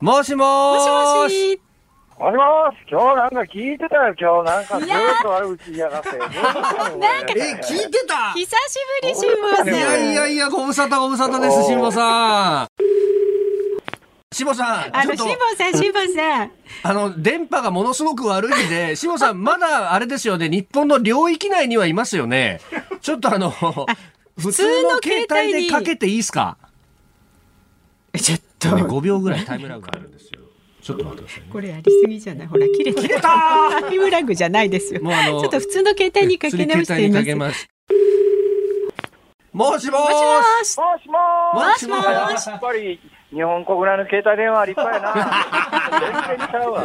もしももしもし。もしもし、今日なんか聞いてたよ、今日なんかずっと悪口言いやがって。なんかえ、聞いてた？久しぶり、辛坊さん。いやいやいや、ご無沙汰ご無沙汰です、辛坊さん。辛坊さん、あの、ちょっと辛坊さん、辛坊さん。あの、電波がものすごく悪いんで、辛坊さん、まだあれですよね、日本の領域内にはいますよね。ちょっとあの、普通の携帯でかけていいですか？ちょっと、5秒ぐらいタイムラグがあるんですよ。ちょっと待ってくださいね。これやりすぎじゃない？ほら、切れてる。タイムラグじゃないですよ。もうあのちょっと普通の携帯にかけ直しています。普通に携帯にかけます。もしもーもしもし。もしももしもやし。っぱり、日本国内の携帯電話は立派やな。全然ちゃうわ。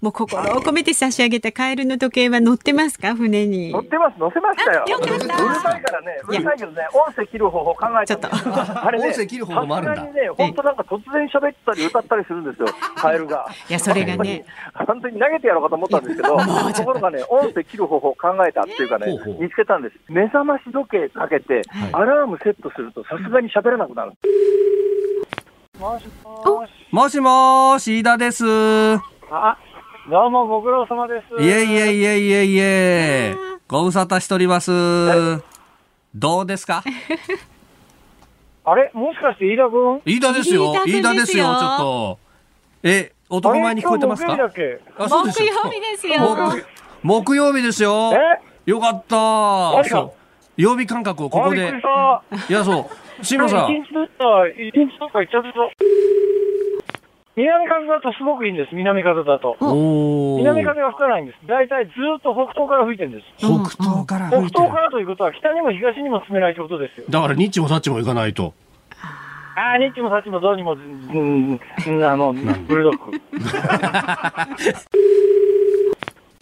もう心を込めて差し上げたカエルの時計は乗ってますか？船に乗。ってます、乗せましたよ。あよかったうるさいからね、うるさいけどね、音声切る方法考えちょっあれね、音声切る方法もあるんだにね、本当なんか突然喋ったり歌ったりするんですよ、カエルが。いや、それがね。本当に投げてやろうかと思ったんですけど、ところがね、音声切る方法を考えたっていうかね見つけたんです。目覚まし時計かけて、アラームセットするとさすがに喋らなくなる。もしもし。もしもーし、飯田です。あ、どうもご苦労様です。いえいえいえいえいえ。ご無沙汰しております。どうですか？あれ？もしかして飯田君？飯田ですよ。飯飯田君ですよちょっと。え、男前に聞こえてますか？木曜日だっけあそうですよ木曜日ですよ。木木曜日ですよ。え？よかったそう曜日感覚をここで。いや、そう。辛坊さん。一日どっか、一日どっか行っちゃってた。南風だとすごくいいんです、南風だと。南風が吹かないんです。大体ずっと北東から吹いてるんです。北東から吹いてる北東からということは、北にも東にも進めないということですよ。だから、ニッチもサッチも行かないと。ああ、ニッチもサッチもどうにも、うん、うんあの、ブルドッグ。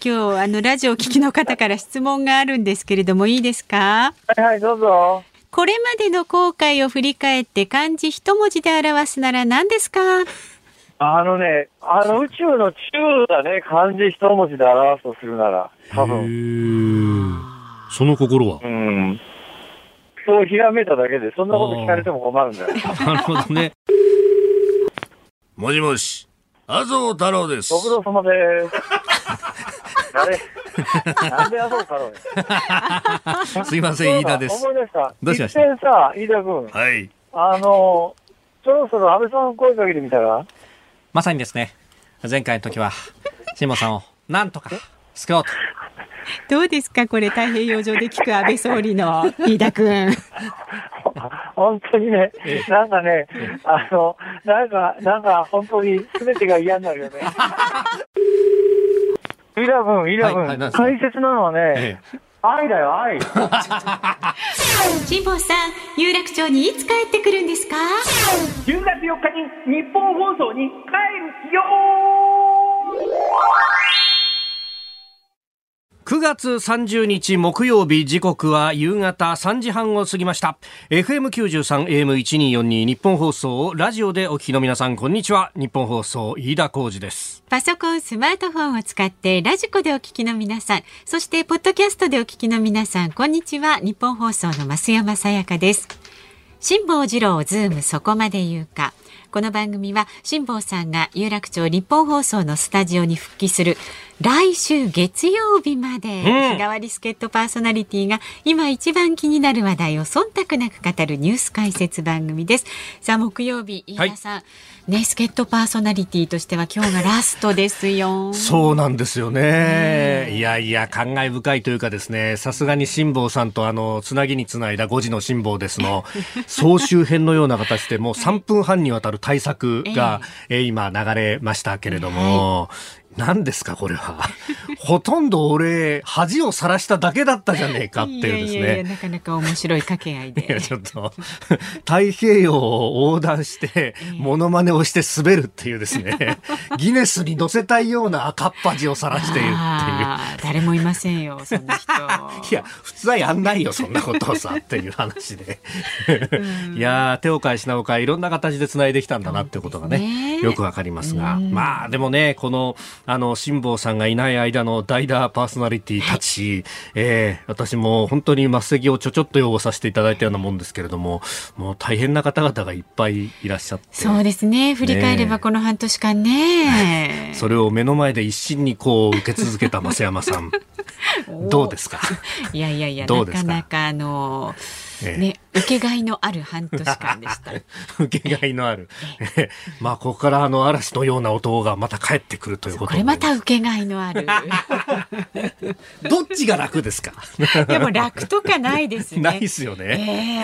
今日、あの、ラジオを聞きの方から質問があるんですけれども、いいですか？はいはい、どうぞ。これまでの後悔を振り返って漢字一文字で表すなら何ですか？あのね、あの宇宙の宙だね、漢字一文字で表すとするなら、多分。分。その心は？うん。そうひらめいただけで、そんなこと聞かれても困るんだよ。なるほどね。もしもし、麻生太郎ですご苦労様です。あれなんであそうかろうすいません、飯田です。思い出した。どうしました？一遍さ、飯田君、はい。あの、そろそろ安倍さん声かけてみたら？まさにですね、前回の時は、辛坊さんをなんとか救おうと。どうですか？これ太平洋上で聞く安倍総理の飯田君。本当にね、なんかね、あの、なんか、なんか本当に全てが嫌になるよね。飯田君、飯田はいはい君、なんですか？大切なのはね、愛だよ、愛。辛坊さん、有楽町にいつ帰ってくるんですか？10月4日に日本放送に帰るよ9月30日木曜日時刻は夕方3時半を過ぎました FM93 AM1242 日本放送をラジオでお聞きの皆さんこんにちは日本放送飯田浩二ですパソコン、スマートフォンを使ってラジコでお聞きの皆さん、そしてポッドキャストでお聞きの皆さん、こんにちは。日本放送の増山さやかです。辛坊治郎ズームそこまで言うか。この番組は辛坊さんが有楽町日本放送のスタジオに復帰する来週月曜日まで、日替わり助っ人パーソナリティが今一番気になる話題を忖度なく語るニュース解説番組です。さあ木曜日、飯田さん、ね、助っ人パーソナリティとしては今日がラストですよ。そうなんですよね。いやいや、感慨深いというかですね、さすがに辛坊さんとあの、つなぎにつないだ5時の辛坊ですの、総集編のような形でもう3分半にわたる対策が、えー今流れましたけれども、何ですかこれは。ほとんど俺、恥をさらしただけだったじゃねえかっていうですね。いやいやなかなか面白い掛け合いいでや、。ちょっと、太平洋を横断して、モノマネをして滑るっていうですね、ギネスに載せたいような赤っ端を晒しているっていう。誰もいませんよ、そんな人。いや、普通はやんないよ、そんなことをさ、っていう話で。いやー、手を変え品を変え、いろんな形で繋いできたんだなっていうことがね、ねよくわかりますが。まあ、でもね、この、あの、辛坊さんがいない間の代打パーソナリティたち、えー、私も本当に末席をちょちょっと擁護させていただいたようなもんですけれども、もう大変な方々がいっぱいいらっしゃって。そうですね。振り返ればこの半年間ね。それを目の前で一心にこう受け続けた増山さん。どうですか？いやいやいや、なかなかあのええ、ね、受けがいのある半年間でした。受けがいのある。ええ、まあ、ここからあの嵐のような男がまた帰ってくるということこれまた受けがいのある。どっちが楽ですか？でも楽とかないですね。ないですよね。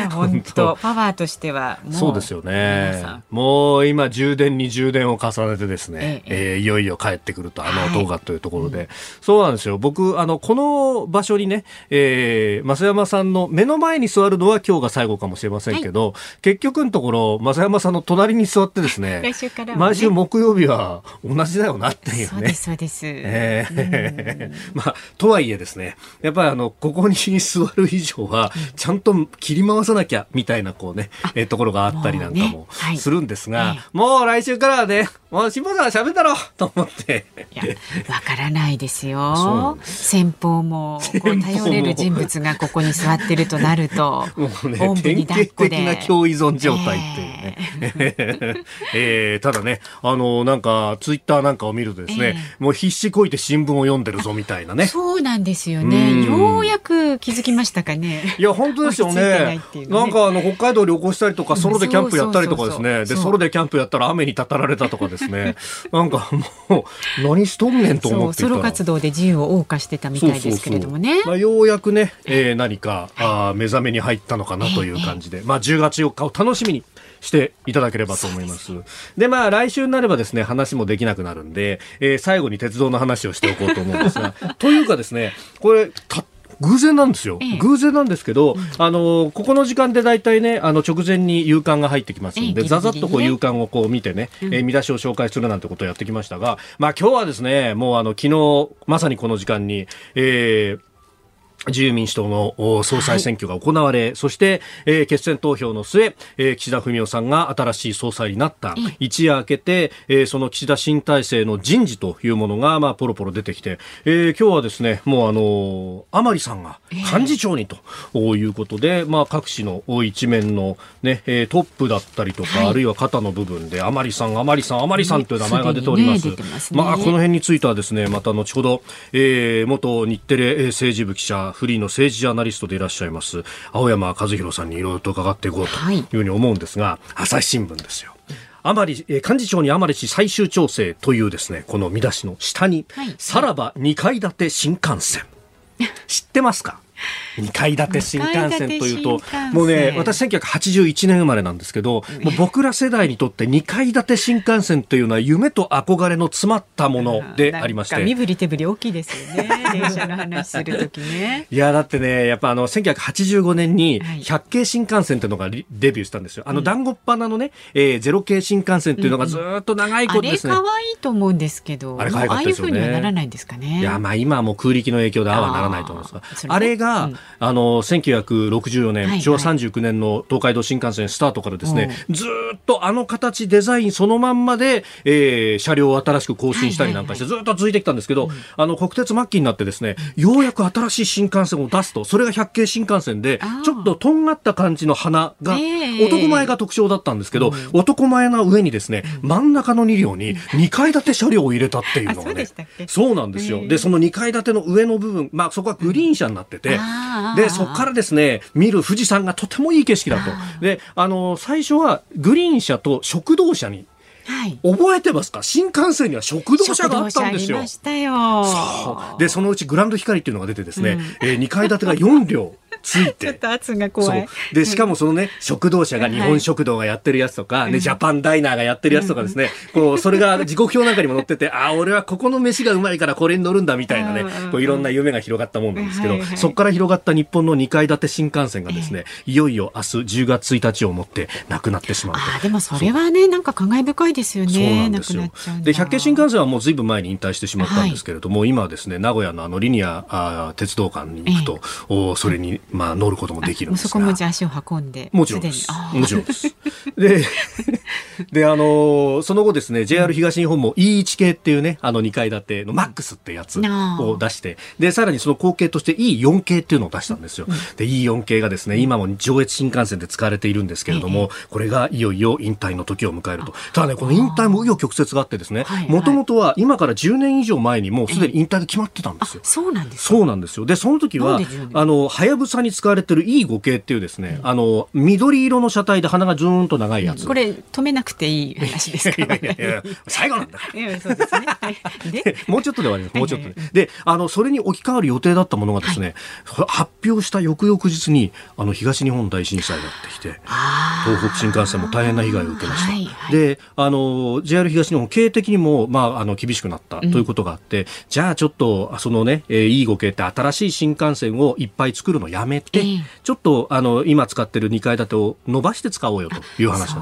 ええー、本当パワーとしてはそうですよね。もう今充電に充電を重ねてですね、えええー、いよいよ帰ってくると、あの動画というところで、はいそうなんですよ。僕、あの、この場所にね、えー、増山さんの目の前に座るのは今日が最後かもしれませんけど、はい、結局のところ、増山さんの隣に座ってですね、来週から、ね、毎週木曜日は同じだよなっていうね。そうです、そうです。えー、まあ、とはいえですね、やっぱりあの、ここに座る以上は、ちゃんと切り回さなきゃ、みたいなこうね、えところがあったりなんかもするんですが、もう,、ねはい、もう来週からはね、もう辛坊さん喋ったろと思って。いや、わからないですよ。先方も、こう頼れる人物がここに座ってるとなると、もうね、典型的な共依存状態っていうね。えー、えー、ただね、あの、なんか、ツイッターなんかを見るとですね、えー、もう必死こいて新聞を読んでるぞみたいなね。そうなんですよね。ようやく気づきましたかね。いや、本当ですよね。ねなんか、あの、北海道旅行したりとか、ソロでキャンプやったりとかですね。で、ソロでキャンプやったら雨にたたられたとかですね。なんかもう、何しとんねんと思ってソロ活動で自由を謳歌してたみたいですけれどもね。まあ、ようやくね、えー、何か、あ目覚めに入ったのかなという感じで、まあ、10月4日を楽しみにしていただければと思います。でまあ、来週になればですね、話もできなくなるんで、えー、最後に鉄道の話をしておこうと思うんですが、というかですね、これ、た偶然なんですよ、ええ、偶然なんですけど、うん、あのここの時間で大体ねあの直前に夕刊が入ってきますので、え、ざざっとこう夕刊をこう見てね、うん、えー、見出しを紹介するなんてことをやってきましたが、まあ今日はですねもうあの昨日まさにこの時間に、えー自由民主党の総裁選挙が行われ、はい、そして、えー、決選投票の末、えー、岸田文雄さんが新しい総裁になった、一夜明けて、えー、その岸田新体制の人事というものが、まあ、ポロポロ出てきて、えー、今日はですね、もうあの甘利さんが幹事長にということで、えー、まあ、各紙の一面のね、えー、トップだったりとか、はい、あるいは肩の部分で、甘利さん、甘利さん、甘利さんという名前が出ております。ねますね、まあ、この辺についてはですね、また後ほど、えー、元日テレ政治部記者、フリーの政治ジャーナリストでいらっしゃいます青山和弘さんにいろいろと伺っていこうとい。うふうに思うんですが、はい、朝日新聞ですよ。甘利幹事長に甘利氏最終調整というですねこの見出しの下に、はい、さらば2階建て新幹線。知ってますか？2階建て新幹線というと、もうね、私1981年生まれなんですけど、もう僕ら世代にとって2階建て新幹線というのは夢と憧れの詰まったものでありまして。身振り手振り大きいですよね。電車の話するときね。いや、だってね、やっぱあの、1985年に100系新幹線というのがデビューしたんですよ。あの、団子っ鼻のね、えー、ゼロ系新幹線というのがずっと長いことですね。あれ可愛いと思うんですけど、あれ可愛かったですよね。ああいうふうにはならないんですかね。いや、まあ今はもう空力の影響でああはならないと思いますが、あれが、あの1964年、はい、昭和39年の東海道新幹線スタートからですね、ずっとあの形デザインそのまんまで、えー、車両を新しく更新したりなんかしてずっと続いてきたんですけど、あの国鉄末期になってですねようやく新しい新幹線を出すとそれが百景新幹線でちょっととんがった感じの花が、男前が特徴だったんですけど、男前の上にですね真ん中の2両に2階建て車両を入れたっていうのがねそうなんですよ。でその2階建ての上の部分、まあ、そこはグリーン車になってて、で、そこからですね、見る富士山がとてもいい景色だと。で、あの、最初はグリーン車と食堂車にはい、覚えてますか？新幹線には食堂車があったんですよ。そう。で、そのうちグランド光っていうのが出てですね、うん、えー、2階建てが4両。ついて。ちょっと圧が怖い。で、しかもそのね、食堂車が日本食堂がやってるやつとか、ね、ジャパンダイナーがやってるやつとかですね、こう、それが時刻表なんかにも載ってて、ああ、俺はここの飯がうまいからこれに乗るんだみたいなね、こういろんな夢が広がったもんなんですけど、そこから広がった日本の2階建て新幹線がですね、い。よいよ明日10月1日をもってなくなってしまうあでもそれはね、なんか感慨深いですよね。そうなんですよ。で、百景新幹線はもうずいぶん前に引退してしまったんですけれども、今はですね、名古屋のあのリニアあ鉄道館に行くと、おそれに、まあ、乗ることもできるんですそこもじゃ足を運んでもちろんです。もちろんです。で で、あのその後ですね、JR 東日本も E1 系っていうね、あの2階建てのマックスってやつを出して、で、さらにその後継として E4 系っていうのを出したんですよ。で、E4 系がですね、今も上越新幹線で使われているんですけれども、これがいよいよ引退の時を迎えると。ただね、この引退も紆余曲折があってですね、もともとは今から10年以上前にもうすでに引退が決まってたんですよ。そうなんですそうなんですよ。で、その時は、あの、はやぶさに使われてる E5 系っていうですね、あの、緑色の車体で鼻がずーんと長いやつ。これ、止めなくていい話ですか？いやいやいや最後なんだ。いや、そうですね。で、もうちょっとで終わります。もうちょっとで。で、あの、それに置き換わる予定だったものがですね、発表した翌々日に、あの、東日本大震災がやってきて、東北新幹線も大変な被害を受けました。で、あの、JR 東日本、経営的にも、まあ、あの、厳しくなったということがあって、じゃあちょっと、そのね、えー、E5 系って新しい新幹線をいっぱい作るのやめて、ちょっと、あの、今使ってる2階建てを伸ばして使おうよという話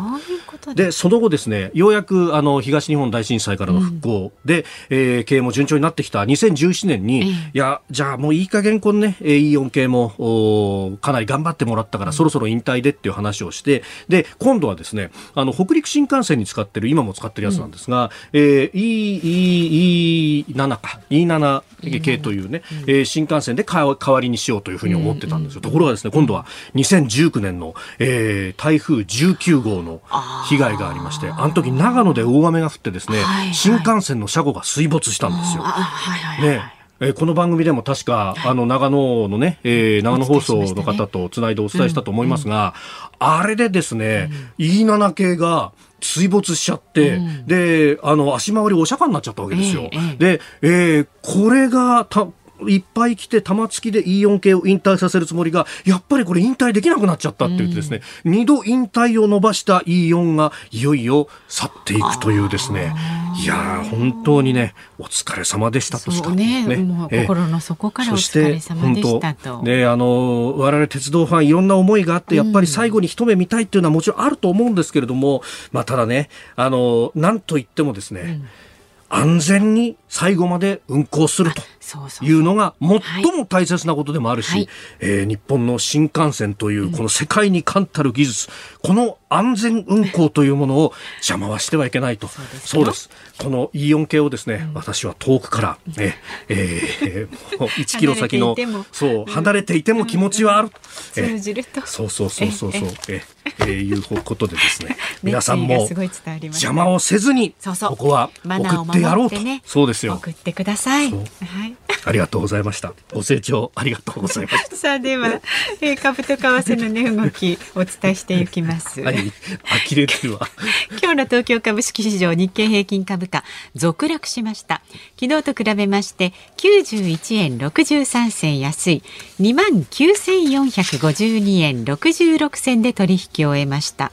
でその後ですねようやくあの東日本大震災からの復興で、うん、えー、経営も順調になってきた2017年に、いやじゃあもういい加減このね E4 系もかなり頑張ってもらったから、そろそろ引退でっていう話をしてで今度はですねあの北陸新幹線に使ってる今も使ってるやつなんですが、うん、えー、E, E7 か。E7 系というね、うん、えー、新幹線で代わりにしようというふうに思ってたんですよ、ところがですね今度は2019年の、えー、台風19号の被害がありましてあの時長野で大雨が降ってですね、はいはい、新幹線の車庫が水没したんですよ。ね。えこの番組でも確か、あの、長野のね、えー、長野放送の方とつないでお伝えしたと思いますが、うん。うん、あれでですね、うん、E7 系が、水没しちゃって、うん、で、あの、足回りお釈迦になっちゃったわけですよ。えー、で、えー、これがた、いっぱい来て玉突きで E4 系を引退させるつもりがやっぱりこれ引退できなくなっちゃったって言ってですね、うん、2度引退を伸ばした E4 がいよいよ去っていくというですね。いや本当にねお疲れ様でしたとしか。ねねもう心の底からお疲れ様でしたと。ねあの我々鉄道ファンいろんな思いがあってやっぱり最後に一目見たいっていうのはもちろんあると思うんですけれども、まあただねあのなんといってもですね、うん。安全に最後まで運行するというのが最も大切なことでもあるし、はい、えー、日本の新幹線というこの世界に冠たる技術、うん、この安全運行というものを邪魔はしてはいけないと。そうです。この E4 系をですね、うん、私は遠くから、ね、えー、もう 1キロ先の、そう、離れていても気持ちはある。通じると。そうそうそうそうそう。ええー、いうことでですね、皆さんも邪魔をせずに、ここは送ってやろうと。ね、そうですよ。送ってください。はい。ありがとうございました。ご清聴ありがとうございました。さあでは、えー、株と為替の値、動きお伝えしていきます。はい、呆れてるわ。今日の東京株式市場日経平均株価続落しました。昨日と比べまして91円63銭安い2万9452円66銭で取引を終えました。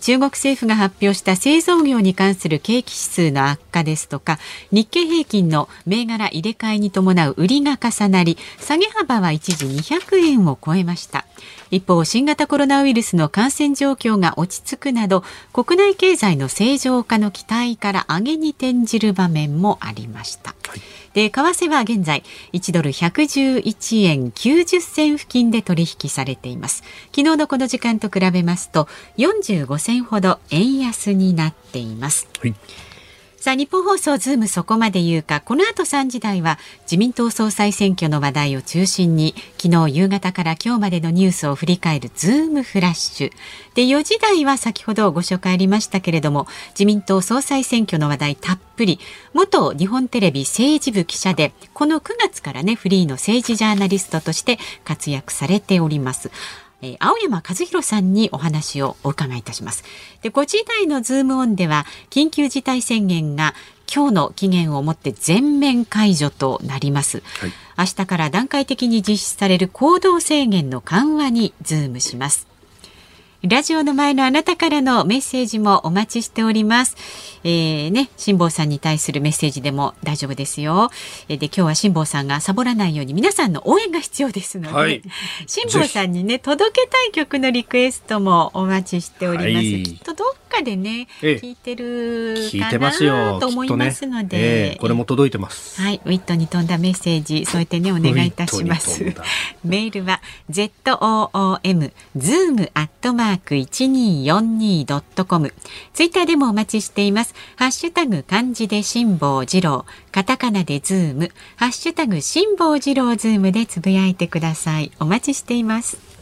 中国政府が発表した製造業に関する景気指数の悪化ですとか日経平均の銘柄入れ替えに伴う売りが重なり下げ幅は一時200円を超えました。一方新型コロナウイルスの感染状況が落ち着くなど国内経済の正常化の期待から上げに転じる場面もありました、はい。で為替は現在1ドル111円90銭付近で取引されています。昨日のこの時間と比べますと45銭ほど円安になっています、はいさあ日本放送ズームそこまで言うか。この後3時台は自民党総裁選挙の話題を中心に昨日夕方から今日までのニュースを振り返るズームフラッシュ。で4時台は先ほどご紹介ありましたけれども自民党総裁選挙の話題たっぷり。元日本テレビ政治部記者でこの9月からねフリーの政治ジャーナリストとして活躍されております。え青山和弘さんにお話をお伺いいたします。で、5時台のズームオンでは緊急事態宣言が今日の期限をもって全面解除となります、はい、明日から段階的に実施される行動制限の緩和にズームしますラジオの前のあなたからのメッセージもお待ちしております。えー、ね、辛坊さんに対するメッセージでも大丈夫ですよ。で、今日は辛坊さんがサボらないように皆さんの応援が必要ですので、はい、辛坊さんにね、届けたい曲のリクエストもお待ちしております。きっとどっかかでね、ええ聞いてるかてますよなと思いますので、ええこれも届いてます。はい、ウィットに富んだメッセージ添えてねお願いいたします。メールは z o o m zoom アットマーク一二四二ドットコム。ツイッターでもお待ちしています。ハッシュタグ漢字で辛坊治郎、カタカナでズーム、ハッシュタグ辛坊治郎ズームでつぶやいてください。お待ちしています。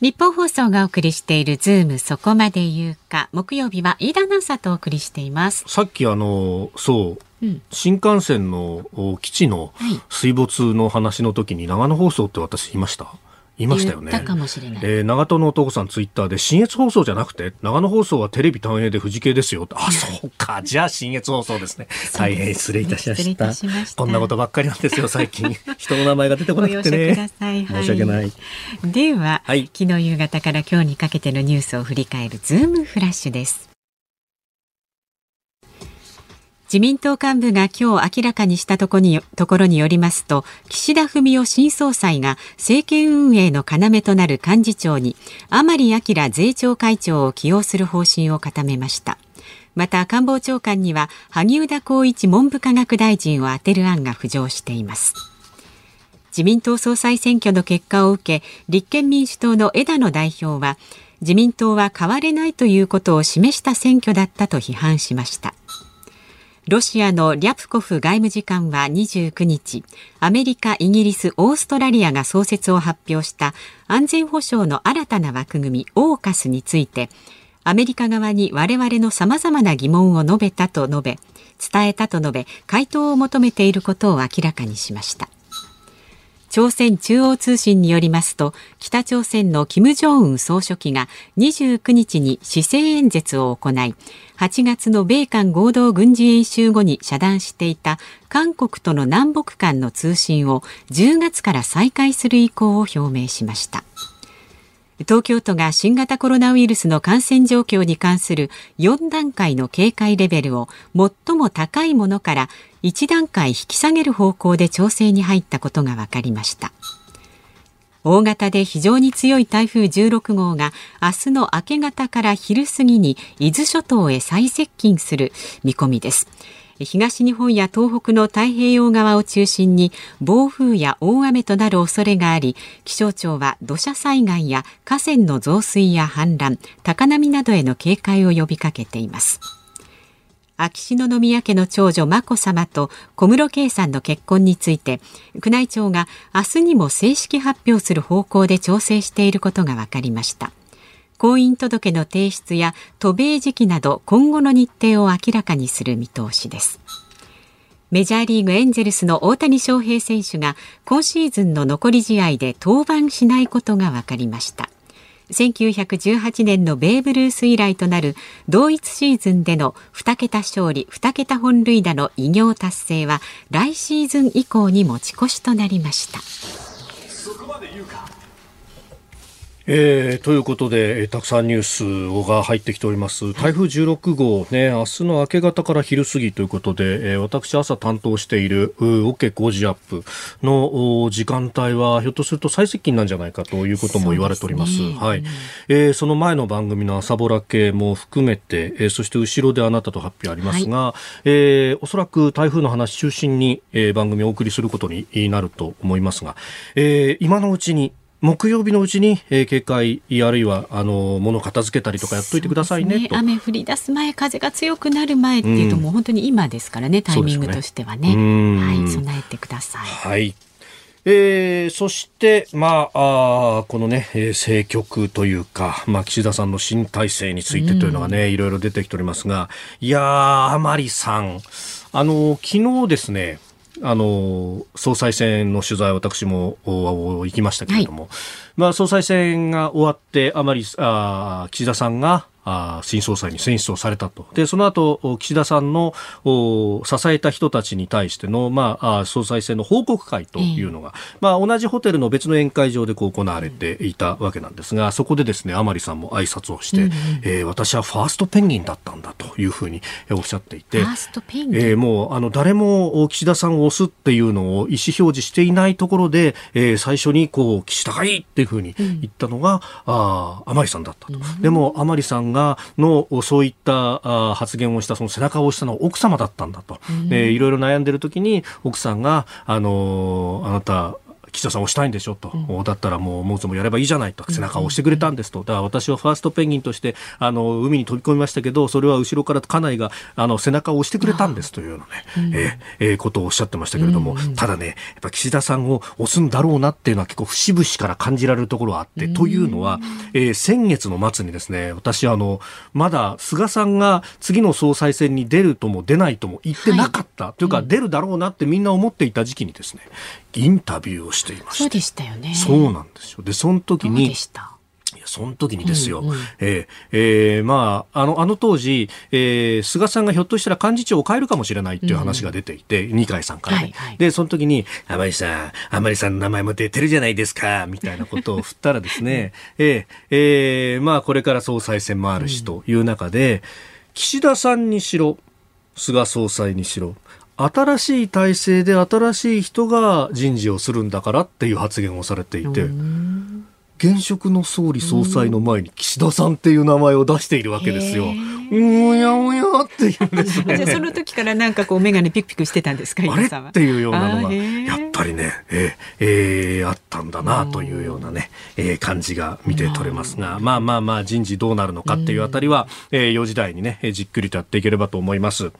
日本放送がお送りしているズームそこまで言うか木曜日は飯田アナウンサーとお送りしています。さっきあのそううん、新幹線のお基地のはい水没の話の時に長野放送って私言いました言いましたよね言かもしれない。えー長門の男さんツイッターで新越放送じゃなくて長野放送はテレビ単映で富士系ですよ。あそうか。じゃあ新越放送ですね。大変失礼いたしました。たしこんなことばっかりなんですよ最近。人の名前が出てこなくてね。さい。は申し訳ない。では、はい。昨日夕方から今日にかけてのニュースを振り返るズームフラッシュです。自民党幹部が今日明らかにしたとこにところによりますと岸田文雄新総裁が政権運営の要となる幹事長に甘利明税調会長を起用する方針を固めました。また官房長官には萩生田光一文部科学大臣を充てる案が浮上しています。自民党総裁選挙の結果を受け立憲民主党の枝野代表は自民党は変われないということを示した選挙だったと批判しました。ロシアのリャプコフ外務次官は29日アメリカ、イギリス、オーストラリアが創設を発表した安全保障の新たな枠組みオーカスについてアメリカ側に我々の様々な疑問を述べたと述べ伝えたと述べ回答を求めていることを明らかにしました。朝鮮中央通信によりますと北朝鮮の金正恩総書記が29日に施政演説を行い8月の米韓合同軍事演習後に遮断していた韓国との南北間の通信を10月から再開する意向を表明しました。東京都が新型コロナウイルスの感染状況に関する4段階の警戒レベルを最も高いものから1段階引き下げる方向で調整に入ったことが分かりました。大型で非常に強い台風16号が明日の明け方から昼過ぎに伊豆諸島へ最接近する見込みです。東日本や東北の太平洋側を中心に暴風や大雨となる恐れがあり気象庁は土砂災害や河川の増水や氾濫高波などへの警戒を呼びかけています。秋篠宮家の長女眞子さまと小室圭さんの結婚について宮内庁が明日にも正式発表する方向で調整していることが分かりました。婚姻届の提出や渡米時期など今後の日程を明らかにする見通しです。メジャーリーグエンゼルスの大谷翔平選手が今シーズンの残り試合で登板しないことが分かりました。1918年のベーブ・ルース以来となる同一シーズンでの2桁勝利2桁本塁打の偉業達成は来シーズン以降に持ち越しとなりました。えー、ということで、えーたくさんニュースが入ってきております。台風16号、ね、明日の明け方から昼過ぎということで、えー私朝担当している、う OK 工事アップのお時間帯は、ひょっとすると最接近なんじゃないかということも言われております。ねはい。えーその前の番組の朝ぼら系も含めて、えーそして後ろであなたと発表ありますが、えーおそらく台風の話中心に、えー番組をお送りすることになると思いますが、えー今のうちに、木曜日のうちに、えー警戒あるいはあの物を片付けたりとかやっといてくださいねと。そうです雨降り出す前風が強くなる前っていうと、うん。もう本当に今ですからねタイミングとしてはね。うん。はい備えてください。はい。えーそして、まあ、あーこのね、えー政局というか、まあ、岸田さんの新体制についてというのがね、いろいろ出てきておりますが、いやー、甘利さん、あの、昨日ですね、あの、総裁選の取材、私も行きましたけれども、まあ、総裁選が終わって、甘利、あー岸田さんが、あ新総裁に選出をされたと。で、その後、岸田さんの支えた人たちに対しての、まあ、総裁選の報告会というのが、えー、まあ、同じホテルの別の宴会場でこう行われていたわけなんですが、そこでですね、甘利さんも挨拶をして、うんうん、えー、私はファーストペンギンだったんだというふうにおっしゃっていて、ファーストペンギン、えー、もう、あの、誰も岸田さんを押すっていうのを意思表示していないところで、えー、最初にこう、岸田がいいっていうふうに言ったのが、うん、あ甘利さんだったと。うん、でも、甘利さんが、の、そういったあ発言をした、その背中を押したのは奥様だったんだと。うん、えー、いろいろ悩んでる時に、奥さんが、あのー、あなた、岸田さんをしたいんでしょ？と、うん、だったらもうもうつもやればいいじゃないと。背中を押してくれたんですと、だから私はファーストペンギンとしてあの海に飛び込みましたけどそれは後ろから家内があの背中を押してくれたんですというようなね、うん、えー、えー、ことをおっしゃってましたけれども、うん、ただねやっぱ岸田さんを押すんだろうなっていうのは結構節々から感じられるところがあって、というのは、えー、先月の末にですね私あのまだ菅さんが次の総裁選に出るとも出ないとも言ってなかった、はい、というか、出るだろうなってみんな思っていた時期にですねインタビューをしていました。そうでしたよね。そうなんですよ。で、その時に、いや、その時にですよ、うんうん、えー、えー、まあ、あの、あの当時、えー、菅さんがひょっとしたら幹事長を変えるかもしれないっていう話が出ていて、うん、二階さんからね、はいはい、で、その時に、甘利さん、甘利さんの名前も出てるじゃないですか、みたいなことを振ったらですね、えー、えー、まあ、これから総裁選もあるしという中で、岸田さんにしろ、菅総裁にしろ、新しい体制で新しい人が人事をするんだからっていう発言をされていて、現職の総理総裁の前に岸田さんっていう名前を出しているわけですよ。うやうやっていうんですね。じゃその時からなんかこう眼鏡ピクピクしてたんですかあれ？っていうようなのがやっぱりね、えー、えー、あったんだなというようなね、えー、感じが見て取れますが、まあまあまあ人事どうなるのかっていうあたりは、えー、4時台にねじっくりとやっていければと思います。はい、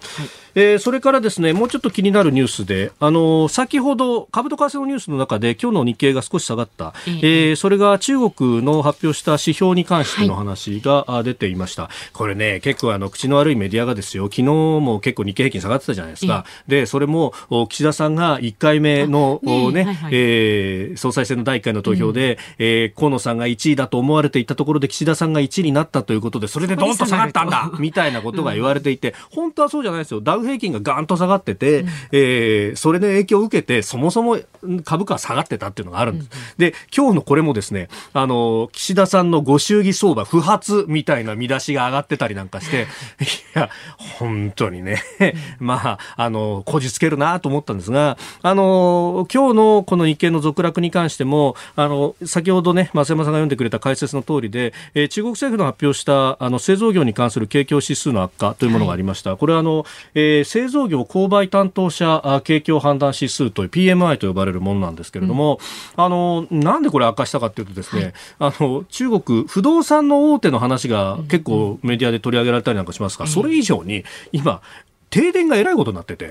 えー、それからですねもうちょっと気になるニュースで、あのー、先ほど株と為替のニュースの中で今日の日経が少し下がった、えー、えー、それが中国の発表した指標に関しての話が出ていました。はい、これね結構あの口の悪いメディアがですよ。昨日も結構日経平均下がってたじゃないですか。でそれも岸田さんが1回目のね、はいはい、えー、総裁選の第1回の投票で、うん、えー、河野さんが1位だと思われていたところで岸田さんが1位になったということで、それでどんと下がったんだ みたいなことが言われていて、本当はそうじゃないですよ。ダウ平均がガンと下がってて、うん、えー、それの影響を受けて、そもそも株価は下がってたっていうのがあるんです。うん、で、今日のこれもですね、あの、岸田さんのご祝儀相場不発みたいな見出しが上がってたりなんかして、いや、本当にね、まあ、あの、こじつけるなと思ったんですが、あの、今日のこの日経の続落に関しても、あの、先ほどね、増山さんが読んでくれた解説の通りで、えー、中国政府の発表したあの製造業に関する景況指数の悪化というものがありました。はい、これはあの、えー、製造業購買担当者景況判断指数という PMI と呼ばれるものなんですけれども、うん、あの、なんでこれ悪化したかというとですね、はい、あの、中国不動産の大手の話が結構メディアで取り上げられたりなんかしますが、それ以上に今、停電がえらいことになってて。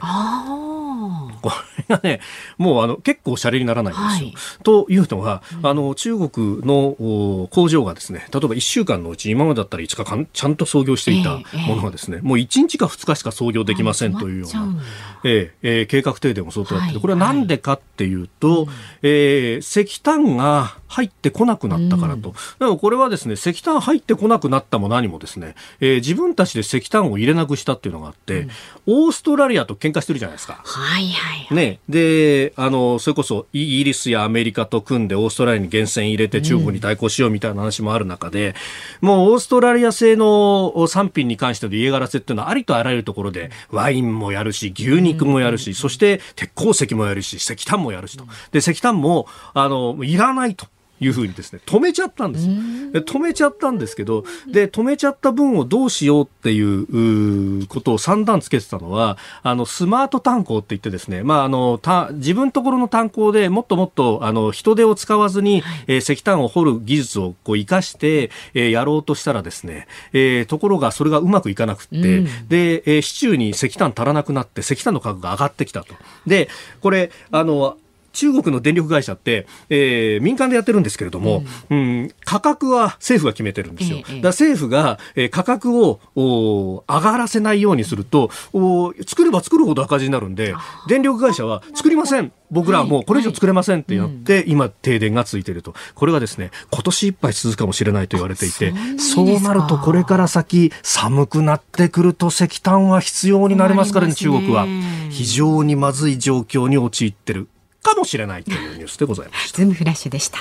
これがね、もうあの結構シャレにならないんですよ。はい、というのは、あの中国の工場がですね、例えば1週間のうち今までだったら5日間ちゃんと操業していたものがですね、えーえー、もう1日か2日しか操業できませんというような、えーえー、計画停電を相当やってて、これはなんでかっていうと、はい、えー、石炭が入ってこなくなったからと。でもこれはですね、石炭入ってこなくなったも何もですね、えー、自分たちで石炭を入れなくしたっていうのがあって、うん、オーストラリアと喧嘩してるじゃないですか。はいはい、はい、ね。で、あの、それこそイギリスやアメリカと組んでオーストラリアに厳選入れて中国に対抗しようみたいな話もある中で、うん、もうオーストラリア製の産品に関しての家柄せっていうのはありとあらゆるところで、ワインもやるし、牛肉もやるし、うん、そして鉄鉱石もやるし、石炭もやるしと。で、石炭も、あの、いらないと。いうふうにですね止めちゃったんです止めちゃったんですけどで止めちゃった分をどうしようっていうことを三段つけてたのはあのスマート炭鉱って言ってですね、まあ、あのた自分ところの炭鉱でもっともっとあの人手を使わずに、はい、えー、石炭を掘る技術をこう生かして、えー、やろうとしたらですね、えー、ところがそれがうまくいかなくて、うん、で、えー、市中に石炭足らなくなって石炭の価格が上がってきたと。でこれあの中国の電力会社って、えー、民間でやってるんですけれども、うん、うん、価格は政府が決めてるんですよ。だ政府が、えー、価格をお上がらせないようにするとお作れば作るほど赤字になるんで電力会社は作りません。僕らはもうこれ以上作れませんってやって、今停電がついていると。これがですね今年いっぱい続くかもしれないと言われていてそうなるとこれから先寒くなってくると石炭は必要になりますからね。中国は。非常にまずい状況に陥ってるかもしれないというニュースでございました。ズームフラッシュでした。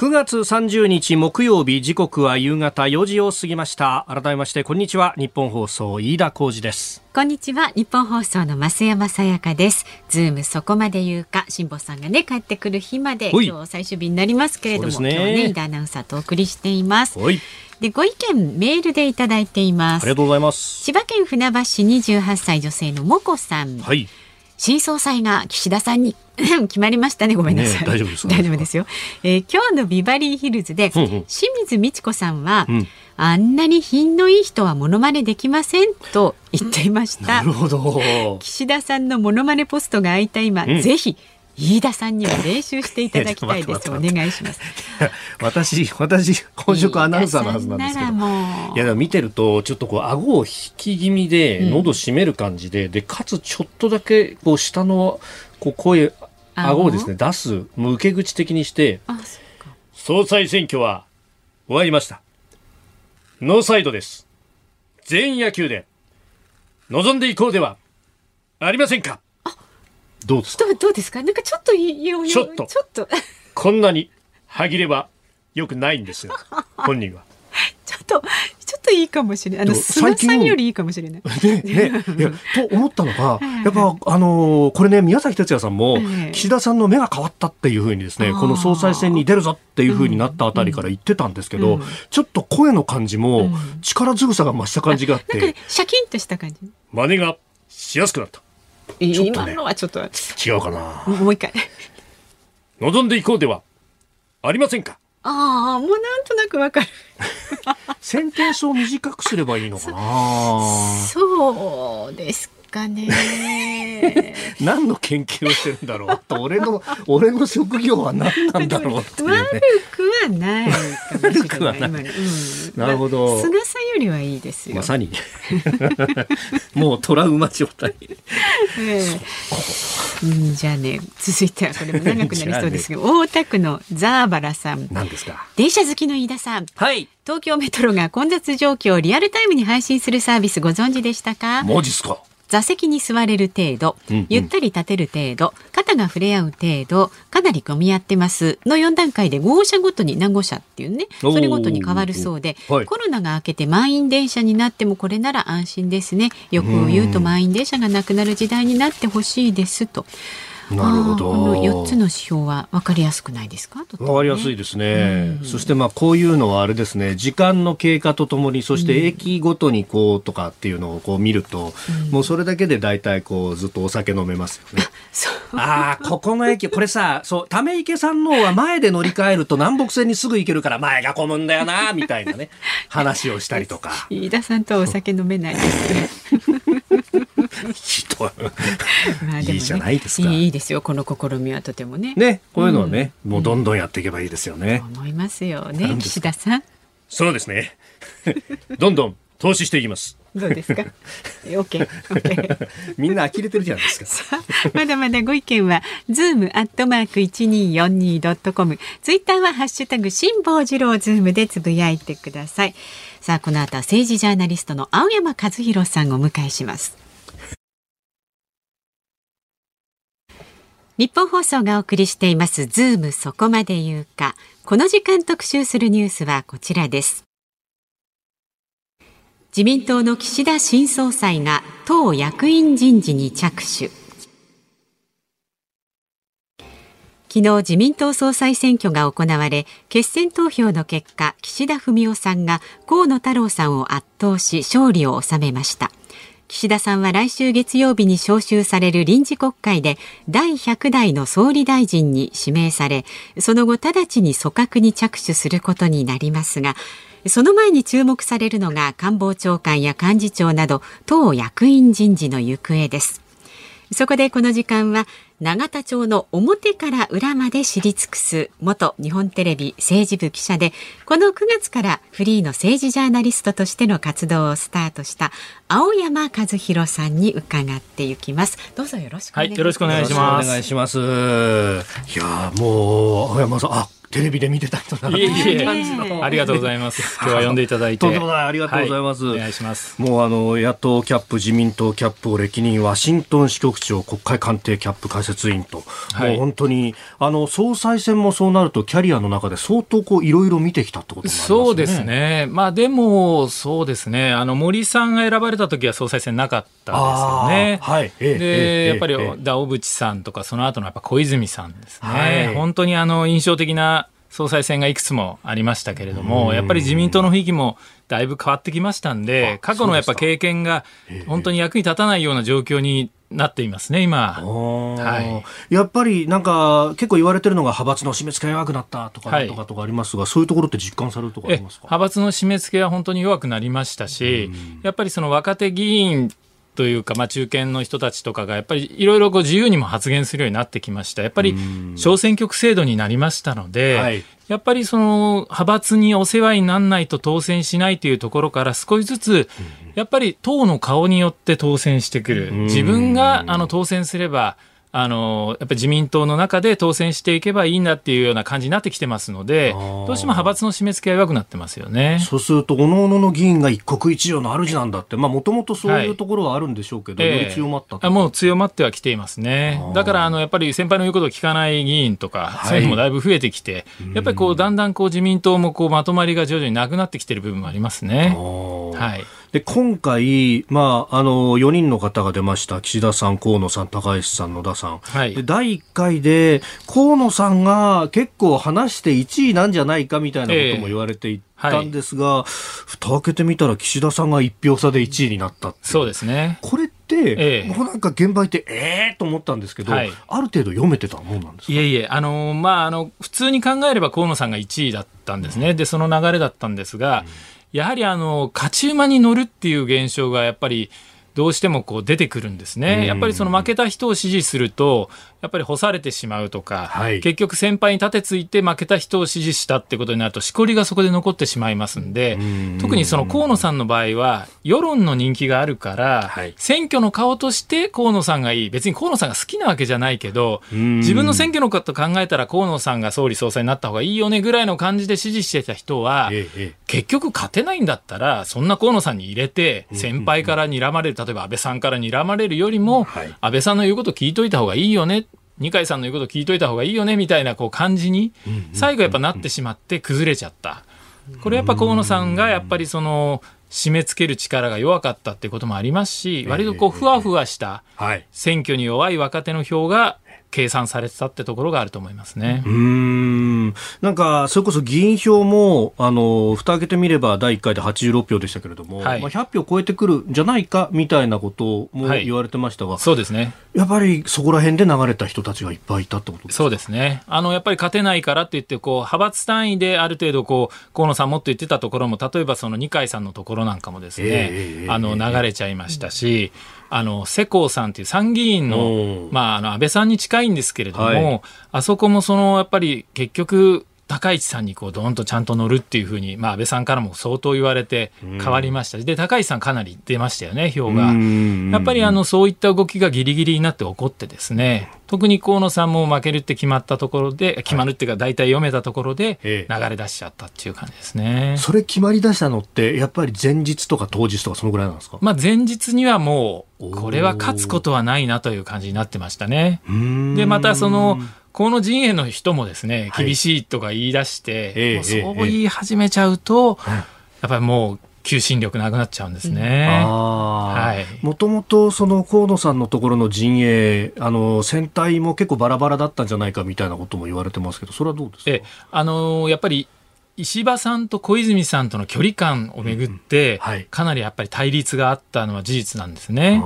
9月30日木曜日時刻は夕方4時を過ぎました。改めましてこんにちは。ニッポン放送飯田浩司です。こんにちは。ニッポン放送の増山さやかです。ズームそこまで言うか。辛坊さんがね帰ってくる日まで今日最終日になりますけれども、ね、今日ね飯田アナウンサーとお送りしています。でご意見メールでいただいています。ありがとうございます。千葉県船橋市28歳女性のもこさん。はい新総裁が岸田さんに 決まりましたね。ごめんなさい、ね、大丈夫です大丈夫ですよ、えー、今日のビバリーヒルズで、うんうん、清水美智子さんは、うん、あんなに品のいい人はモノマネできませんと言っていました。なるほど。岸田さんのモノマネポストが空いた今、うん、ぜひ飯田さんには練習していただきたいです。お願いします。私、私、本職アナウンサーのはずなんですけど。いや、見てると、ちょっとこう、顎を引き気味で、喉締める感じで、うん、で、かつちょっとだけ、こう、下の、こう、声、顎をですね、出す、もう受け口的にして、総裁選挙は終わりました。ノーサイドです。全員野球で、望んでいこうではありませんかどうですか？どうですか？なんかちょっといいよちょっと。ちょっと。こんなに歯切れはよくないんですよ。本人は。ちょっとちょっといいかもしれない。あの菅さんよりいいかもしれない。ねね。いやと思ったのが やっぱあのー、これね宮崎哲也さんも岸田さんの目が変わったっていうふうにですねこの総裁選に出るぞっていうふうになったあたりから言ってたんですけど、うん、ちょっと声の感じも力強さが増した感じがあって、うん、シャキンとした感じ。真似がしやすくなった。今のはちょっと違うかな。もう一回。望んでいこうではありませんか？ああもうなんとなくわかる。センテンスを短くすればいいのかな。そうですかね。何の研究をしてるんだろうと俺の俺の職業は何なんだろうっていう、ね、悪くはない悪くはない、うん、なるほど。菅さんよりはいいですよ。まさに。もうトラウマ状態、えー、じゃあね続いてはこれも長くなりそうですけど、ね、大田区のザーバラさん。何ですか？電車好きの飯田さん。はい。東京メトロが混雑状況をリアルタイムに配信するサービスご存知でしたか？マジっすか？座席に座れる程度、ゆったり立てる程度、肩が触れ合う程度、かなり混み合ってますの4段階で号車ごとに何号車っていうね、それごとに変わるそうで、はい、コロナが明けて満員電車になってもこれなら安心ですね。よく言うと満員電車がなくなる時代になってほしいですと。なるほど。この4つの指標は分かりやすくないですか？分かりやすいですね。うん、そしてまあこういうのはあれですね、時間の経過とともに、そして駅ごとにこうとかっていうのをこう見ると、うん、もうそれだけで大体こうずっとお酒飲めますよね。ああ、ここの駅、これさ、そう、ため池さんのは前で乗り換えると南北線にすぐ行けるから前が混むんだよな、みたいなね、話をしたりとか。飯田さんとはお酒飲めないですね。まあでも、ね、いいじゃないですか。いいですよ。この試みはとてもね。ね、こういうのはね、うん、もうどんどんやっていけばいいですよね。思いますよね、岸田さん。そうですね。どんどん投資していきます。どうですか？オッケー、オッケー。みんな呆れてるじゃないですか。まだまだご意見は、ズームアットマーク一二四二ドットコム。ツイッターはハッシュタグ辛坊治郎ズームでつぶやいてください。さあ、この後は政治ジャーナリストの青山和弘さんをお迎えします。日本放送がお送りしていますズームそこまで言うか。この時間特集するニュースはこちらです。自民党の岸田新総裁が党役員人事に着手。昨日自民党総裁選挙が行われ決選投票の結果岸田文雄さんが河野太郎さんを圧倒し勝利を収めました。岸田さんは来週月曜日に召集される臨時国会で第100代の総理大臣に指名されその後直ちに組閣に着手することになりますがその前に注目されるのが官房長官や幹事長など党役員人事の行方です。そこでこの時間は永田町の表から裏まで知り尽くす元日本テレビ政治部記者でこの9月からフリーの政治ジャーナリストとしての活動をスタートした青山和弘さんに伺っていきます。どうぞよろしくお願いします、はい、よろしくお願いします。お願いします。いやもう青山さんあテレビで見てた人だいえいえありがとうございます。今日は呼んでいただいて。とんでもない、ありがとうございます。はい、お願いします。もうあの、野党キャップ、自民党キャップを歴任、ワシントン支局長、国会官邸キャップ解説委員と、はい、もう本当に、あの、総裁選もそうなると、キャリアの中で相当こう、いろいろ見てきたってことになりますね。そうですね。まあでも、そうですね。あの、森さんが選ばれた時は総裁選なかったですよね。はい。で、えやっぱり、だ小渕さんとか、その後のやっぱ小泉さんですね。はい、本当にあの、印象的な総裁選がいくつもありましたけれども、やっぱり自民党の雰囲気もだいぶ変わってきましたんで、過去のやっぱ経験が本当に役に立たないような状況になっていますね、今。はい、やっぱりなんか結構言われてるのが派閥の締め付けが弱くなったとかとかとかありますが、はい、そういうところって実感されるとかありますか？派閥の締め付けは本当に弱くなりましたし、やっぱりその若手議員というか、まあ、中堅の人たちとかがやっぱりいろいろ自由にも発言するようになってきました。やっぱり小選挙区制度になりましたので、はい、やっぱりその派閥にお世話にならないと当選しないというところから少しずつ、やっぱり党の顔によって当選してくる。自分があの当選すれば、あのやっぱり自民党の中で当選していけばいいんだっていうような感じになってきてますので、どうしても派閥の締め付けが弱くなってますよね。そうすると、おのおのの議員が一国一城の主なんだって、もともとそういうところはあるんでしょうけど、はい、より強まったもう強まってはきていますね、だからあのやっぱり先輩の言うことを聞かない議員とか、はい、そういうのもだいぶ増えてきて、やっぱりこうだんだんこう自民党もこうまとまりが徐々になくなってきてる部分もありますね。はいで今回、まあ、あの4人の方が出ました。岸田さん、河野さん、高市さん、野田さん、はい、で第1回で河野さんが結構話して1位なんじゃないかみたいなことも言われていたんですが、蓋開けてみたら岸田さんが1票差で1位になったそうですね。これって、えー、もうなんか現場いてええー、と思ったんですけど、はい、ある程度読めてたもんなんですか？いえいえ、あのまあ、あの普通に考えれば河野さんが1位だったんですね、でその流れだったんですが、うんやはりあの勝ち馬に乗るっていう現象がやっぱりどうしてもこう出てくるんですね。やっぱりその負けた人を支持すると、やっぱり干されてしまうとか、はい、結局先輩に立てついて負けた人を支持したってことになると、しこりがそこで残ってしまいますんで、特にその河野さんの場合は、世論の人気があるから、はい、選挙の顔として河野さんがいい。別に河野さんが好きなわけじゃないけど、自分の選挙のこと考えたら河野さんが総理総裁になった方がいいよねぐらいの感じで支持してた人は、ええ、結局勝てないんだったら、そんな河野さんに入れて、先輩から睨まれる、例えば安倍さんから睨まれるよりも、はい、安倍さんの言うこと聞いといた方がいいよね二階さんの言うこと聞いといた方がいいよねみたいなこう感じに最後やっぱなってしまって崩れちゃった。これやっぱ河野さんがやっぱりその締め付ける力が弱かったっていうこともありますし、割とこうふわふわした選挙に弱い若手の票が計算されてたってところがあると思いますね。うんなんか、それこそ議員票も、あの、蓋開けてみれば第1回で86票でしたけれども、はい、まあ、100票超えてくるんじゃないかみたいなことも言われてましたが、はい、そうですね。やっぱりそこら辺で流れた人たちがいっぱいいたってことですそうですね。あの、やっぱり勝てないからって言って、こう、派閥単位である程度、こう、河野さんもっと言ってたところも、例えばその二階さんのところなんかもですね、えー、あの、流れちゃいましたし、あの世耕さんという参議院の,、まあ、あの安倍さんに近いんですけれども、はい、あそこもそのやっぱり結局高市さんにこうどんとちゃんと乗るっていうふうに、まあ、安倍さんからも相当言われて変わりました、で高市さんかなり出ましたよね票が。やっぱりあのそういった動きがギリギリになって起こってですね特に河野さんも負けるって決まったところで決まるっていうか大体読めたところで流れ出しちゃったっていう感じですね、それ決まり出したのってやっぱり前日とか当日とかそのぐらいなんですか、まあ、前日にはもうこれは勝つことはないなという感じになってましたね。でまたその河野陣営の人もですね、厳しいとか言い出して、はい、そう言い始めちゃうと、やっぱりもう、求心力なくなっちゃうんですね。はい。もともとその河野さんのところの陣営、あの選対も結構バラバラだったんじゃないかみたいなことも言われてますけど、それはどうですか？え、あのやっぱり石破さんと小泉さんとの距離感をめぐって、かなりやっぱり対立があったのは事実なんですね。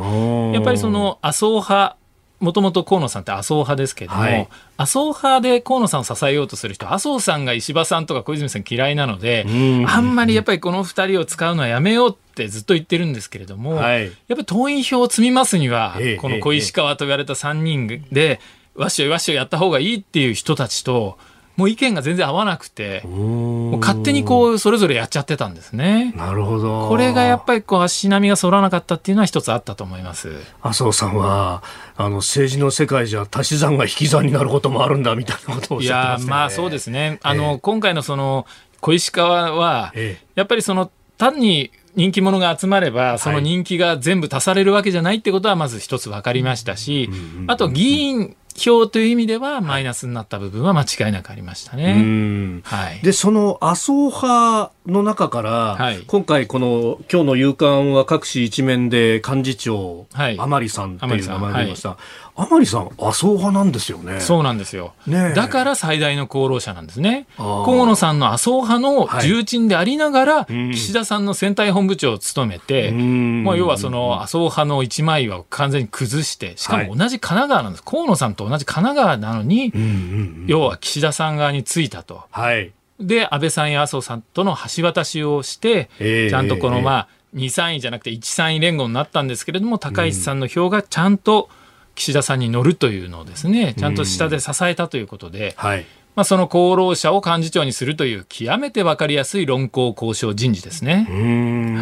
やっぱりその麻生派もともと河野さんって麻生派ですけども、はい。麻生派で河野さんを支えようとする人、麻生さんが石破さんとか小泉さん嫌いなので、うん。あんまりやっぱりこの二人を使うのはやめようってずっと言ってるんですけれども、はい。やっぱり党員票を積みますにはええ、この小石川と言われた3人で、わっしょいわっしょいやった方がいいっていう人たちと、もう意見が全然合わなくて、もう勝手にこう、それぞれやっちゃってたんですね。なるほど。これがやっぱりこう足並みが揃わなかったっていうのは一つあったと思います。麻生さんは、あの、政治の世界じゃ足し算が引き算になることもあるんだ、みたいなことをおっいしゃってましたよね。やーまあそうですね。あの、ええ今回のその小石川は、ええやっぱりその単に人気者が集まれば、その人気が全部足されるわけじゃないってことはまず一つ分かりましたし、あと議員票という意味ではマイナスになった部分は間違いなくありましたうね。ん。はい。で、その麻生派の中から、はい今回この今日の夕刊は各紙一面で幹事長、はい甘利さんっていう名前が出ました。甘甘利さん、麻生派なんですよね。そうなんですよ。ねえだから最大の功労者なんですね。河野さんの麻生派のはい重鎮でありながら、うん岸田さんの選対本部長を務めて、うんまあ、要はその麻生派の一枚岩を完全に崩して、しかも同じ神奈川なんです。河野さんと同じ神奈川なのに、うんうんうん要は岸田さん側についたと。はい。で、安倍さんや麻生さんとの橋渡しをして、ええちゃんとこの、ええまあ、2、3位じゃなくて1、3位連合になったんですけれども、高市さんの票がちゃんと岸田さんに乗るというのをですね、ちゃんと下で支えたということで、はい。まあ、その功労者を幹事長にするという極めて分かりやすい論考交渉人事ですね。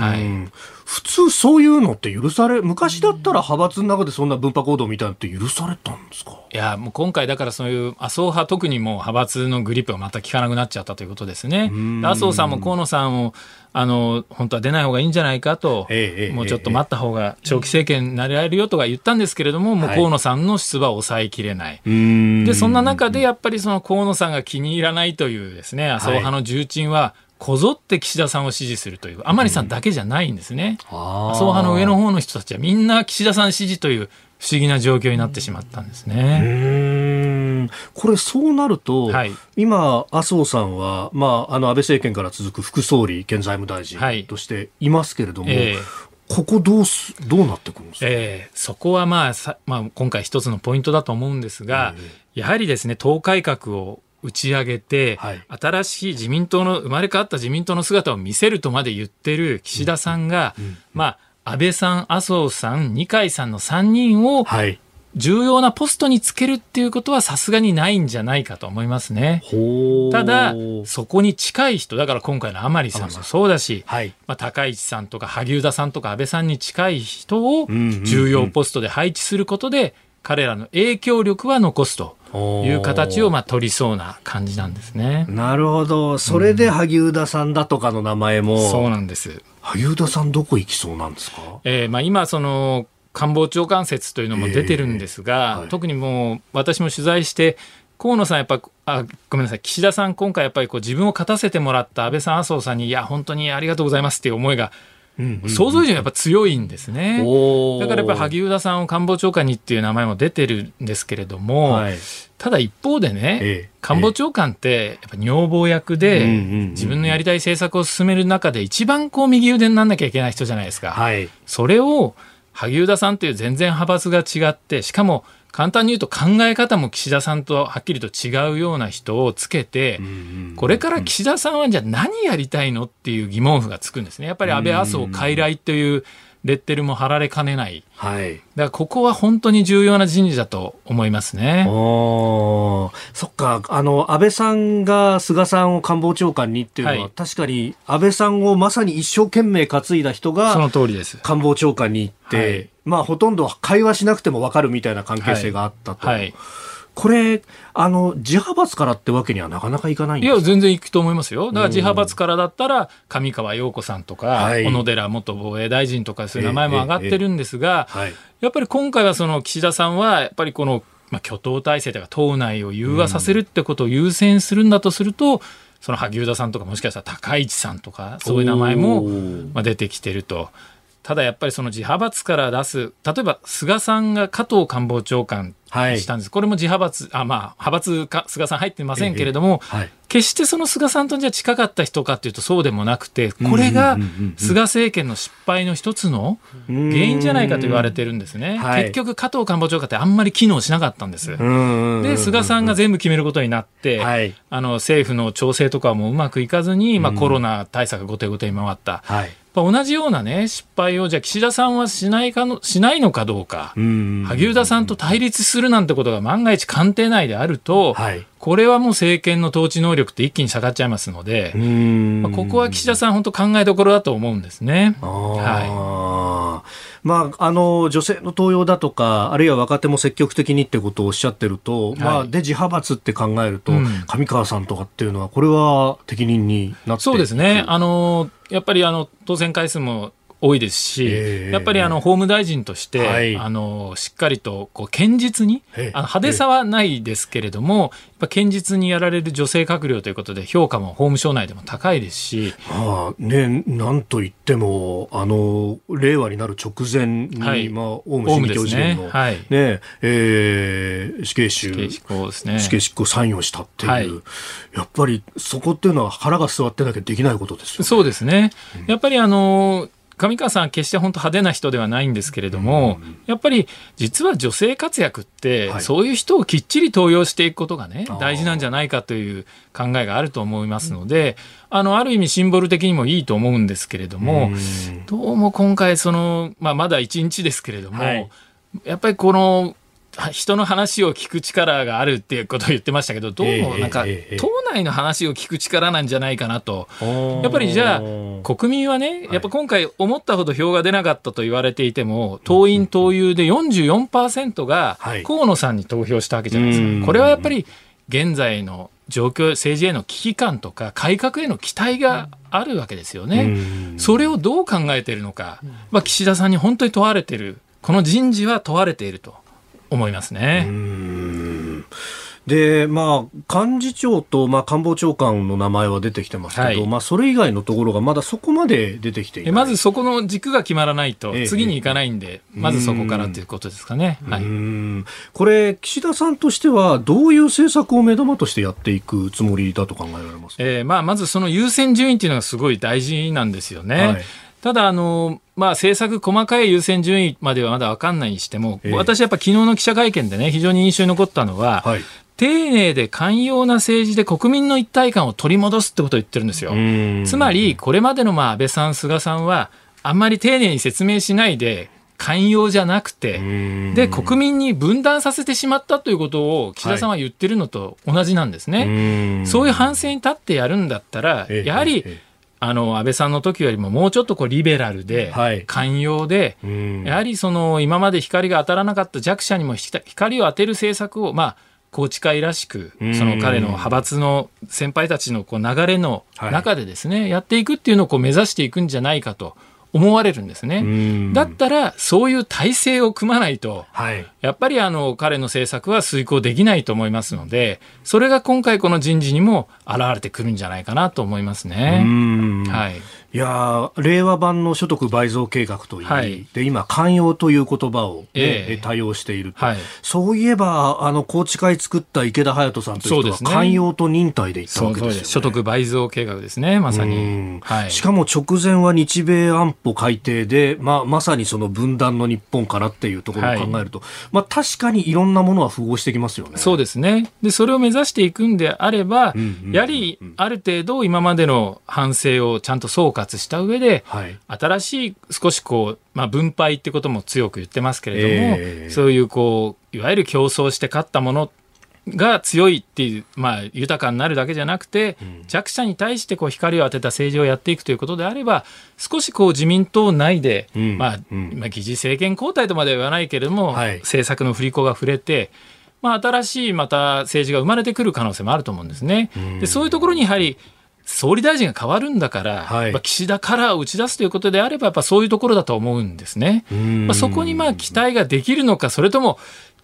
はい普通そういうのって許され、昔だったら派閥の中でそんな分派行動みたいなのって許されたんですか？いや、もう今回だからそういう麻生派、特にもう派閥のグリップがまた効かなくなっちゃったということですね。麻生さんも河野さんを、あの、本当は出ない方がいいんじゃないかと、ええええもうちょっと待った方が長期政権になれるよとか言ったんですけれども、もうはい河野さんの出馬を抑えきれない。でで、そんな中でやっぱりその河野さんが気に入らないというですね、麻生派の重鎮は、こぞって岸田さんを支持するという、甘利さんだけじゃないんですね。麻生派の上の方の人たちはみんな岸田さん支持という不思議な状況になってしまったんですうね。ーん。これそうなると、はい。今、麻生さんは、まあ、あの安倍政権から続く副総理兼財務大臣はい。としていますけれども、ええ。ここどうすどうなってくるんですか、ええ。そこはまあさ、まあ、今回一つのポイントだと思うんですが、やはりですね、党改革を打ち上げて、はい。新しい自民党の、生まれ変わった自民党の姿を見せるとまで言ってる岸田さんが、まあ、安倍さん、麻生さん、二階さんの3人をはい、重要なポストにつけるっていうことはさすがにないんじゃないかと思いますね。ただ、そこに近い人、だから今回の甘利さんもそうだし、はい、まあ、高市さんとか萩生田さんとか安倍さんに近い人をんうんうん。重要ポストで配置することで、彼らの影響力は残すという形をまあ取りそうな感じなんですね。なるほど、それで萩生田さんだとかの名前も、そうなんです。萩生田さん、どこ行きそうなんですか？えーまあ、今、その官房長官説というのも出てるんですが、えーはい。特にもう私も取材して、河野さん、やっぱあごめんなさい、岸田さん、今回やっぱりこう自分を勝たせてもらった安倍さん、麻生さんに、いや、本当にありがとうございますっていう思いが、想像以上にやっぱ強いんですね。だからやっぱり萩生田さんを官房長官にっていう名前も出てるんですけれども、はい。ただ一方でね、ええ。官房長官ってやっぱ女房役で、自分のやりたい政策を進める中で一番こう右腕になんなきゃいけない人じゃないですか。はい、それを萩生田さんという全然派閥が違って、しかも簡単に言うと考え方も岸田さんとはっきりと違うような人をつけて、これから岸田さんはじゃあ何やりたいのっていう疑問符がつくんですね。やっぱり安倍麻生傀儡というレッテルも貼られかねない。はい。だからここは本当に重要な人事だと思いますね。おーそっか、あの、安倍さんが菅さんを官房長官にっていうのは、はい確かに安倍さんをまさに一生懸命担いだ人そがの通りです。官房長官に行って、はいまあほとんど会話しなくても分かるみたいな関係性があったと。はい。これ、あの、自派閥からってわけにはなかなかいかないんいや、ですか？全然行くと思いますよ。だから自派閥からだったら、上川陽子さんとか、はい小野寺元防衛大臣とか、そういう名前も上がってるんですが、はい。やっぱり今回はその岸田さんは、やっぱりこの、まあ、挙党体制というか、党内を融和させるってことを優先するんだとすると、その萩生田さんとか、もしかしたら高市さんとか、そういう名前も出てきてると。ただやっぱりその自派閥から出す、例えば菅さんが加藤官房長官はいしたんです。これも自派閥、あ、まあ、派閥か、菅さん入ってませんけれども、はい。決してその菅さんとじゃ近かった人かっていうとそうでもなくて、これが菅政権の失敗の一つの原因じゃないかと言われてるんですね。結局、加藤官房長官ってあんまり機能しなかったんです。で、菅さんが全部決めることになって、はい、あの政府の調整とかもうまくいかずに、まあ、コロナ対策後手後手に回った。はい。同じようなね、失敗を、じゃあ岸田さんはしないかの、しないのかどうか、萩生田さんと対立するなんてことが万が一官邸内であると、はい、これはもう政権の統治能力って一気に下がっちゃいますので、まあ、ここは岸田さん、本当考えどころだと思うんですね。はい。まあ、あの女性の登用だとか、あるいは若手も積極的にってことをおっしゃってると、はい、まあ、で、自派閥って考えると、うん、上川さんとかっていうのは、これは適任になってそうですね。あのやっぱりあの当選回数も多いですし、えー、やっぱりあの法務大臣として、はい、あのしっかりとこう堅実に、あの派手さはないですけれども、やっぱ堅実にやられる女性閣僚ということで、評価も法務省内でも高いですし、まあね、なんといっても、あの令和になる直前に、はい、まあ、オウム真理教事件の、ね。はい。ねえー、死刑囚死刑執行ですね。死刑執行サインをしたっていう、はい、やっぱりそこっていうのは腹が据わってなきゃできないことですよね。そうですね、うん、やっぱりあの上川さん決して本当派手な人ではないんですけれども、やっぱり実は女性活躍って、そういう人をきっちり登用していくことがね、大事なんじゃないかという考えがあると思いますので、あの、ある意味シンボル的にもいいと思うんですけれども、どうも今回その、まあ、まだ1日ですけれども、はい、やっぱりこの人の話を聞く力があるっていうことを言ってましたけど、どうもなんか、党内の話を聞く力なんじゃないかなと。やっぱりじゃあ、国民はね、やっぱ今回思ったほど票が出なかったと言われていても、党員党友で44%が河野さんに投票したわけじゃないですか。これはやっぱり現在の状況、政治への危機感とか改革への期待があるわけですよね。それをどう考えているのか、まあ、岸田さんに本当に問われている。この人事は問われていると。思いますね。で、まあ、幹事長と、まあ、官房長官の名前は出てきてますけど、はい、まあ、それ以外のところがまだそこまで出てきていまずそこの軸が決まらないと、次に行かないんで、ええ、まずそこからということですかね。はい、これ、岸田さんとしては、どういう政策を目玉としてやっていくつもりだと考えられますえー、まあ、まずその優先順位っていうのがすごい大事なんですよね。はいただ、あの、まあ、政策細かい優先順位まではまだ分かんないにしても、えー、私やっぱ昨日の記者会見でね、非常に印象に残ったのは、はい、丁寧で寛容な政治で国民の一体感を取り戻すってことを言ってるんですよ。つまり、これまでのまあ安倍さん、菅さんは、あんまり丁寧に説明しないで、寛容じゃなくて、で、国民に分断させてしまったということを岸田さんは言ってるのと同じなんですね。はい、そういう反省に立ってやるんだったら、やはり、あの安倍さんの時よりももうちょっとこうリベラルで、寛容で、やはりその今まで光が当たらなかった弱者にも光を当てる政策を、まあ、宏池会らしく、その彼の派閥の先輩たちのこう流れの中でですね、やっていくっていうのをこう目指していくんじゃないかと。思われるんですね。だったら、そういう体制を組まないと、はい、やっぱりあの彼の政策は遂行できないと思いますので、それが今回この人事にも現れてくるんじゃないかなと思いますね。はいいや令和版の所得倍増計画といい、はい、で今、寛容という言葉を、ね、えー、対応していると、はい、そういえば、あの宏池会作った池田隼人さんという人は、寛容と忍耐でいったわけですよ、ね、所得倍増計画ですね、まさに、はい、しかも直前は日米安保改定で、まあ、まさにその分断の日本からっていうところを考えると、まあ、確かにいろんなものは符合してきますよね。そうですね。でそれを目指していくんであれば、うんうん、やはりある程度、今までの反省をちゃんと総括した上で、はい、新しい少しこう、まあ、分配ってことも強く言ってますけれども、えー、そういうこういわゆる競争して勝ったものが強いっていう、まあ、豊かになるだけじゃなくて、うん、弱者に対してこう光を当てた政治をやっていくということであれば、少しこう自民党内で、うん、まあ、うん、まあ、議事政権交代とまでは言わないけれども、はい、政策の振り子が触れて、まあ、新しいまた政治が生まれてくる可能性もあると思うんですね。でそういうところにやはり総理大臣が変わるんだから、はい、岸田カラーを打ち出すということであれば、やっぱそういうところだと思うんですね。まあ、そこにまあ期待ができるのか、それとも、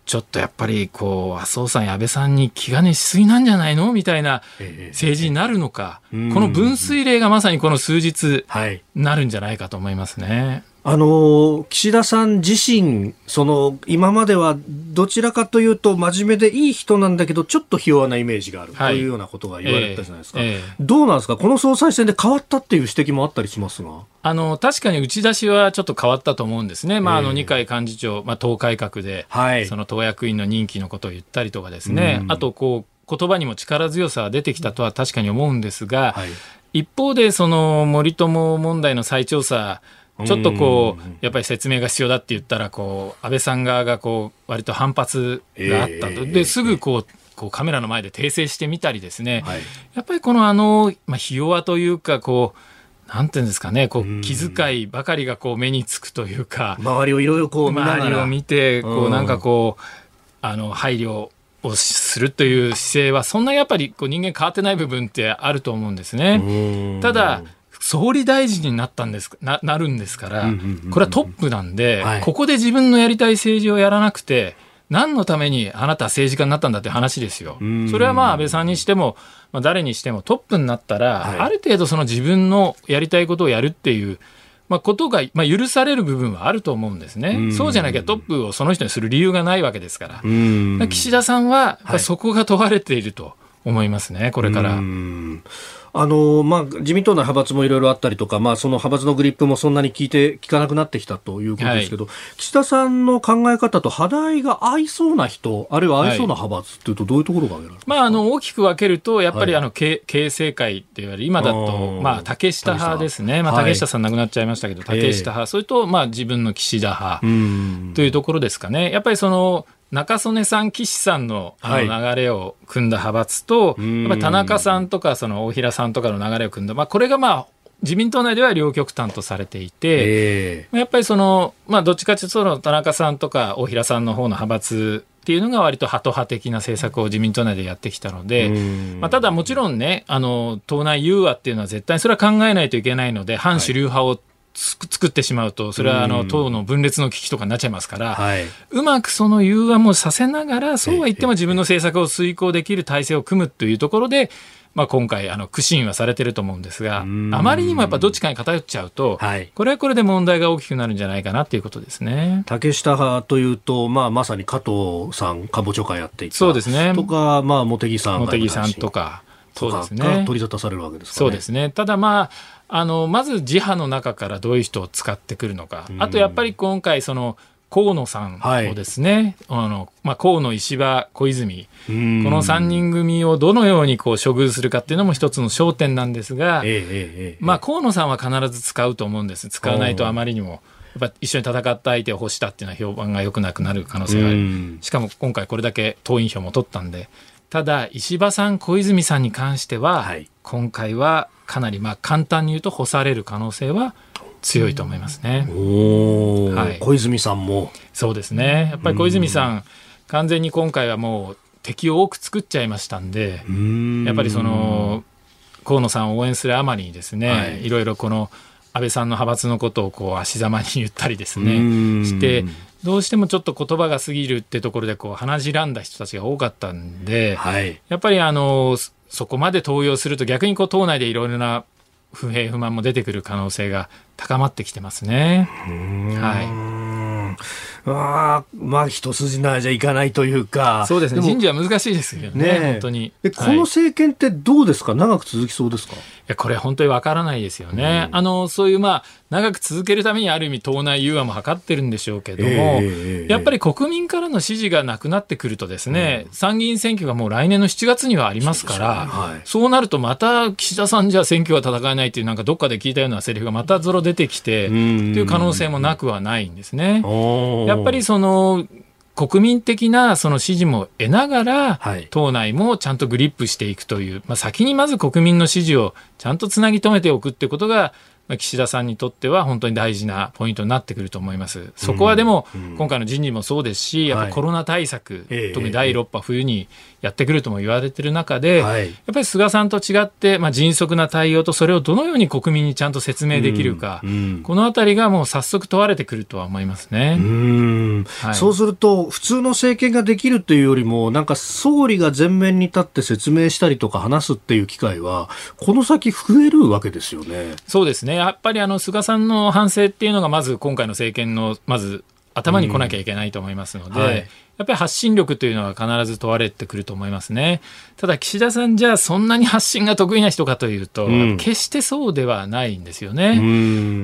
ちょっとやっぱりこう麻生さん、安倍さんに気兼ねしすぎなんじゃないのみたいな政治になるのか、この分水嶺がまさにこの数日、なるんじゃないかと思いますね。あの岸田さん自身、その今まではどちらかというと真面目でいい人なんだけどちょっとひ弱なイメージがある、とい。うようなことが言われたじゃないですか、えーえ。ー、どうなんですか？この総裁選で変わったっていう指摘もあったりしますが？あの確かに打ち出しはちょっと変わったと思うんですね、まあ、あの二階幹事長、まあ、党改革で、はい、その党役員の任期のことを言ったりとかですね、あとこう言葉にも力強さは出てきたとは確かに思うんですが、はい、一方でその森友問題の再調査ちょっとこう、やっぱり説明が必要だって言ったら、こう、安倍さん側がこう、割と反発があったと。で、すぐこう、こうカメラの前で訂正してみたりですね、はい、やっぱりこのあの、まあ、ひ弱というか、こう、なんていうんですかね、こう、気遣いばかりがこう目につくというか、周りをいろいろこう周りを見て、こう、なんかこう、あの、配慮をするという姿勢は、そんなやっぱりこう人間変わってない部分ってあると思うんですね。ただ、総理大臣になったんですななるんですから、これはトップなんで、はい、ここで自分のやりたい政治をやらなくて、何のためにあなたは政治家になったんだって話ですよ。それはまあ安倍さんにしても、まあ、誰にしてもトップになったら、はい、ある程度その自分のやりたいことをやるっていう、まあ、ことが、まあ、許される部分はあると思うんですね。そうじゃなきゃトップをその人にする理由がないわけですから。岸田さんは、そこが問われていると思いますね、これから。あのまあ、自民党の派閥もいろいろあったりとか、まあ、その派閥のグリップもそんなに聞いて聞かなくなってきたということですけど、はい、岸田さんの考え方と肌合いが合いそうな人、あるいは合いそうな派閥というと、どういうところが挙げられまあ、あの大きく分けると、やっぱりあの、形成会って言われる、今だと、まあ、竹下派ですね、まあ、竹下さん亡くなっちゃいましたけど、竹下派、それと、まあ、自分の岸田派というところですかね。やっぱりその中曽根さん、岸さんのあの流れを組んだ派閥と、はい、やっぱ田中さんとかその大平さんとかの流れを組んだ、まあ、これがまあ自民党内では両極端とされていて、えー、やっぱりその、まあ、どっちかというとその田中さんとか大平さんの方の派閥っていうのが割とハト派的な政策を自民党内でやってきたので、まあ、ただもちろんね、あの、党内融和っていうのは絶対それは考えないといけないので、反主流派を作ってしまうと、それはあの党の分裂の危機とかになっちゃいますから、はい、うまくその融和もさせながら、そうは言っても自分の政策を遂行できる体制を組むというところで、まあ、今回、あの苦心はされてると思うんですが、あまりにもやっぱどっちかに偏っちゃうと、はい、これはこれで問題が大きくなるんじゃないかなということですね。竹下派というと、まあ、まさに加藤さん、かぼちょ会やっていた。そうですね。とか、まあ、茂木さん茂木さんとか。そうですね。取り沙汰されるわけですか、ね、そうですね。ただまあ、あのまず自派の中からどういう人を使ってくるのか、あとやっぱり今回その河野さんをですね、はい、あのまあ、河野、石破、小泉、この3人組をどのようにこう処遇するかっていうのも一つの焦点なんですが、ええまあ、河野さんは必ず使うと思うんです、使わないとあまりにも。やっぱ一緒に戦った相手を欲したっていうのは評判が良くなくなる可能性がある、しかも今回これだけ党員票も取ったんで、ただ、石破さん、小泉さんに関しては、はい、今回はかなりまあ簡単に言うと干される可能性は強いと思いますね。はい、小泉さんも。そうですね。やっぱり小泉さん、完全に今回はもう敵を多く作っちゃいましたんで、やっぱりその河野さんを応援するあまりにですね、はい、いろいろこの安倍さんの派閥のことをこう足ざまに言ったりですねしてどうしてもちょっと言葉が過ぎるってところでこう鼻じらんだ人たちが多かったんで、はい、やっぱりあのそこまで登用すると逆にこう党内でいろいろな不平不満も出てくる可能性が高まってきてますね。はい。あまあ一筋縄じゃいかないというか。そうですね。人事は難しいですよね。ね本当に。この政権ってどうですか、長く続きそうですか？やこれ本当にわからないですよね、うん、あのそういうまあ長く続けるためにある意味党内融和も図ってるんでしょうけども、えー、やっぱり国民からの支持がなくなってくるとですね、うん、参議院選挙がもう来年の7月にはありますから、はい、そうなるとまた岸田さんじゃ選挙は戦えないっていうなんかどっかで聞いたようなセリフがまたぞろ出てきてという可能性もなくはないんですね。やっぱりその国民的なその支持も得ながら、はい、党内もちゃんとグリップしていくという、まあ、先にまず国民の支持をちゃんとつなぎ止めておくってことが、まあ、岸田さんにとっては本当に大事なポイントになってくると思います。そこはでも、今回の人事もそうですし、やっぱコロナ対策、特に第6波、冬にやってくるとも言われてる中で、やっぱり菅さんと違って、まあ、迅速な対応と、それをどのように国民にちゃんと説明できるか、このあたりがもう早速問われてくるとは思いますね。はい、そうすると、普通の政権ができるというよりも、なんか総理が前面に立って説明したりとか話すっていう機会は、この先増えるわけですよね。そうですね。やっぱりあの菅さんの反省っていうのがまず今回の政権のまず頭に来なきゃいけないと思いますので、うんはい、やっぱり発信力というのは必ず問われてくると思いますね。ただ岸田さんじゃあそんなに発信が得意な人かというと、うん、決してそうではないんですよね。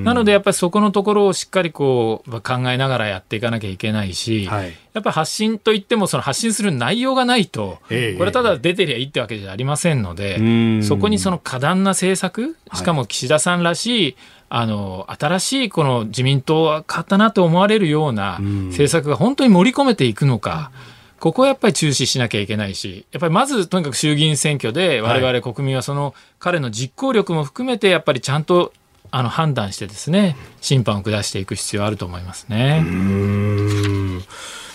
なのでやっぱりそこのところをしっかりこう考えながらやっていかなきゃいけないし、はい、やっぱり発信といってもその発信する内容がないと、これはただ出てりゃいいってわけじゃありませんので、そこにその過断な政策、しかも岸田さんらしい、あの新しいこの自民党は勝ったなと思われるような政策が本当に盛り込めていくのか。ここはやっぱり注視しなきゃいけないし、やっぱりまずとにかく衆議院選挙で我々国民はその彼の実行力も含めてやっぱりちゃんとあの判断してですね、審判を下していく必要あると思いますね。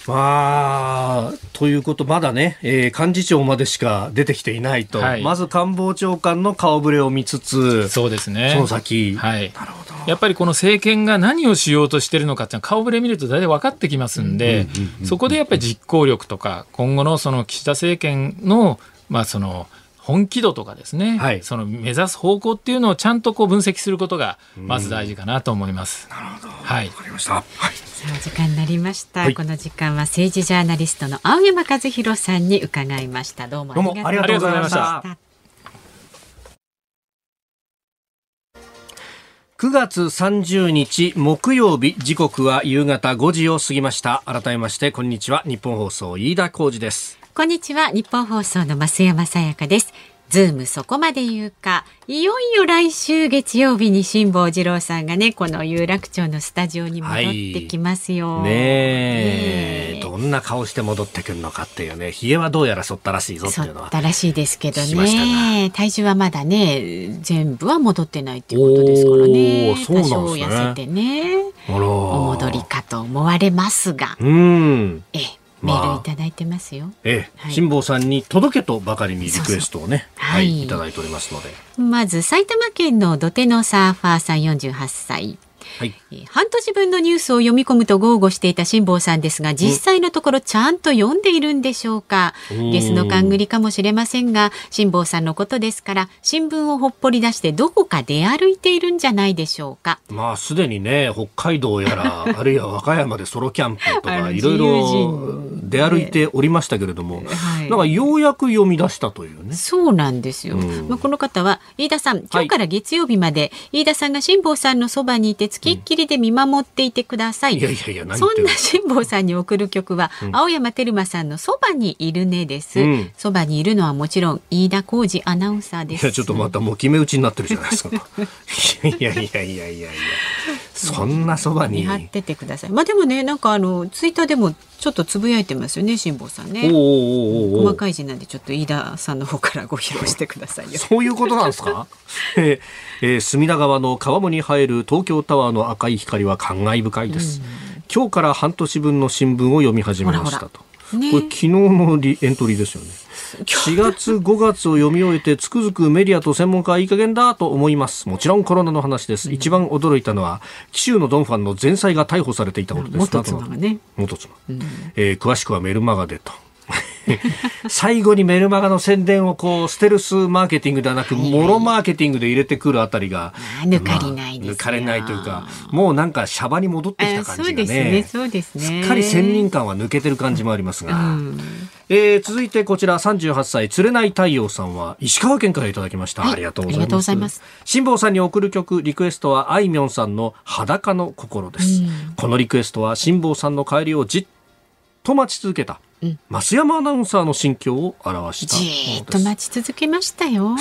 まあ、ということ、まだね、えー、幹事長までしか出てきていないと、はい、まず官房長官の顔ぶれを見つつ、そうですね。その先。はい。なるほど。やっぱりこの政権が何をしようとしてるのかって顔ぶれ見ると大体分かってきますんで、そこでやっぱり実行力とか、今後のその岸田政権の、まあその、本気度とかですね、はい、その目指す方向っていうのをちゃんとこう分析することがまず大事かなと思います。なるほど。はい。わかりました。はい。さあ時間になりました、はい、この時間は政治ジャーナリストの青山和弘さんに伺いました。どうもありがとうございました。9月30日木曜日時刻は夕方5時を過ぎました。改めましてこんにちは。日本放送飯田浩二です。こんにちは。日本放送の増山さやかですズームそこまで言うか。いよいよ来週月曜日に辛坊治郎さんがねこの有楽町のスタジオに戻ってきますよ、はい、ねえ。どんな顔して戻ってくるのかっていうね。ひげはどうやらそったらしいぞっていうのはったらしいですけどね。体重はまだね全部は戻ってないっていうことですからね。そうなんですね。多少痩せてねお戻りかと思われますが。うん。ええメールいただいてますよ。ええ、はい、辛坊さんに届けとばかりにリクエストをね、そうそうはい、はい、いただいておりますので。まず埼玉県の土手のサーファーさん48歳。はい、半年分のニュースを読み込むと豪語していた辛坊さんですが実際のところちゃんと読んでいるんでしょうか？ゲスの勘繰りかもしれませんが辛坊さんのことですから新聞をほっぽり出してどこか出歩いているんじゃないでしょうか？まあすでにね北海道やら あるいは和歌山でソロキャンプとかいろいろ出歩いておりましたけれども、はい、なんかようやく読み出したというね。そうなんですよ、まあ、この方は飯田さん今日から月曜日まで、はい、飯田さんが辛坊さんのそばにいて付きっきりで見守っていてください。いやいやいやそんな辛坊さんに送る曲は、うん、青山テルマさんのそばにいるねです。そ、ば、にいるのはもちろん飯田浩二アナウンサーです。いやちょっとまたもう決め打ちになってるじゃないですか。い やいやいやいやいやいや。そんなそばに。見張っててください。まあでもねなんかあのツイッターでもちょっとつぶやいてますよね辛坊さんね。細かい字なんでちょっと飯田さんの方からご披露してくださいよ。そういうことなんですか？えーえー、隅田川の川面に生える東京タワーの赤い光は感慨深いです。今日から半年分の新聞を読み始めましたと。ね、これ昨日のリエントリーですよね。4月5月を読み終えてつくづくメディアと専門家はいい加減だと思います。もちろんコロナの話です、うん、一番驚いたのは紀州のドンファンの前妻が逮捕されていたことです。元妻がね。元妻、うん、えー、詳しくはメルマガでと最後にメルマガの宣伝をこうステルスマーケティングではなく、モロマーケティングで入れてくるあたりが、抜かりない抜かれないというか、もうなんかシャバに戻ってきた感じがね、そうですね、すっかり先人感は抜けてる感じもありますが、うん、えー、続いてこちら38歳、釣れない太陽さんは石川県からいただきました。はい、ありがとうございます。辛坊さんに送る曲、リクエストはあいみょんさんの裸の心です。このリクエストは辛坊さんの帰りをじっと待ち続けたうん、増山アナウンサーの心境を表したじっと待ち続けましたよ。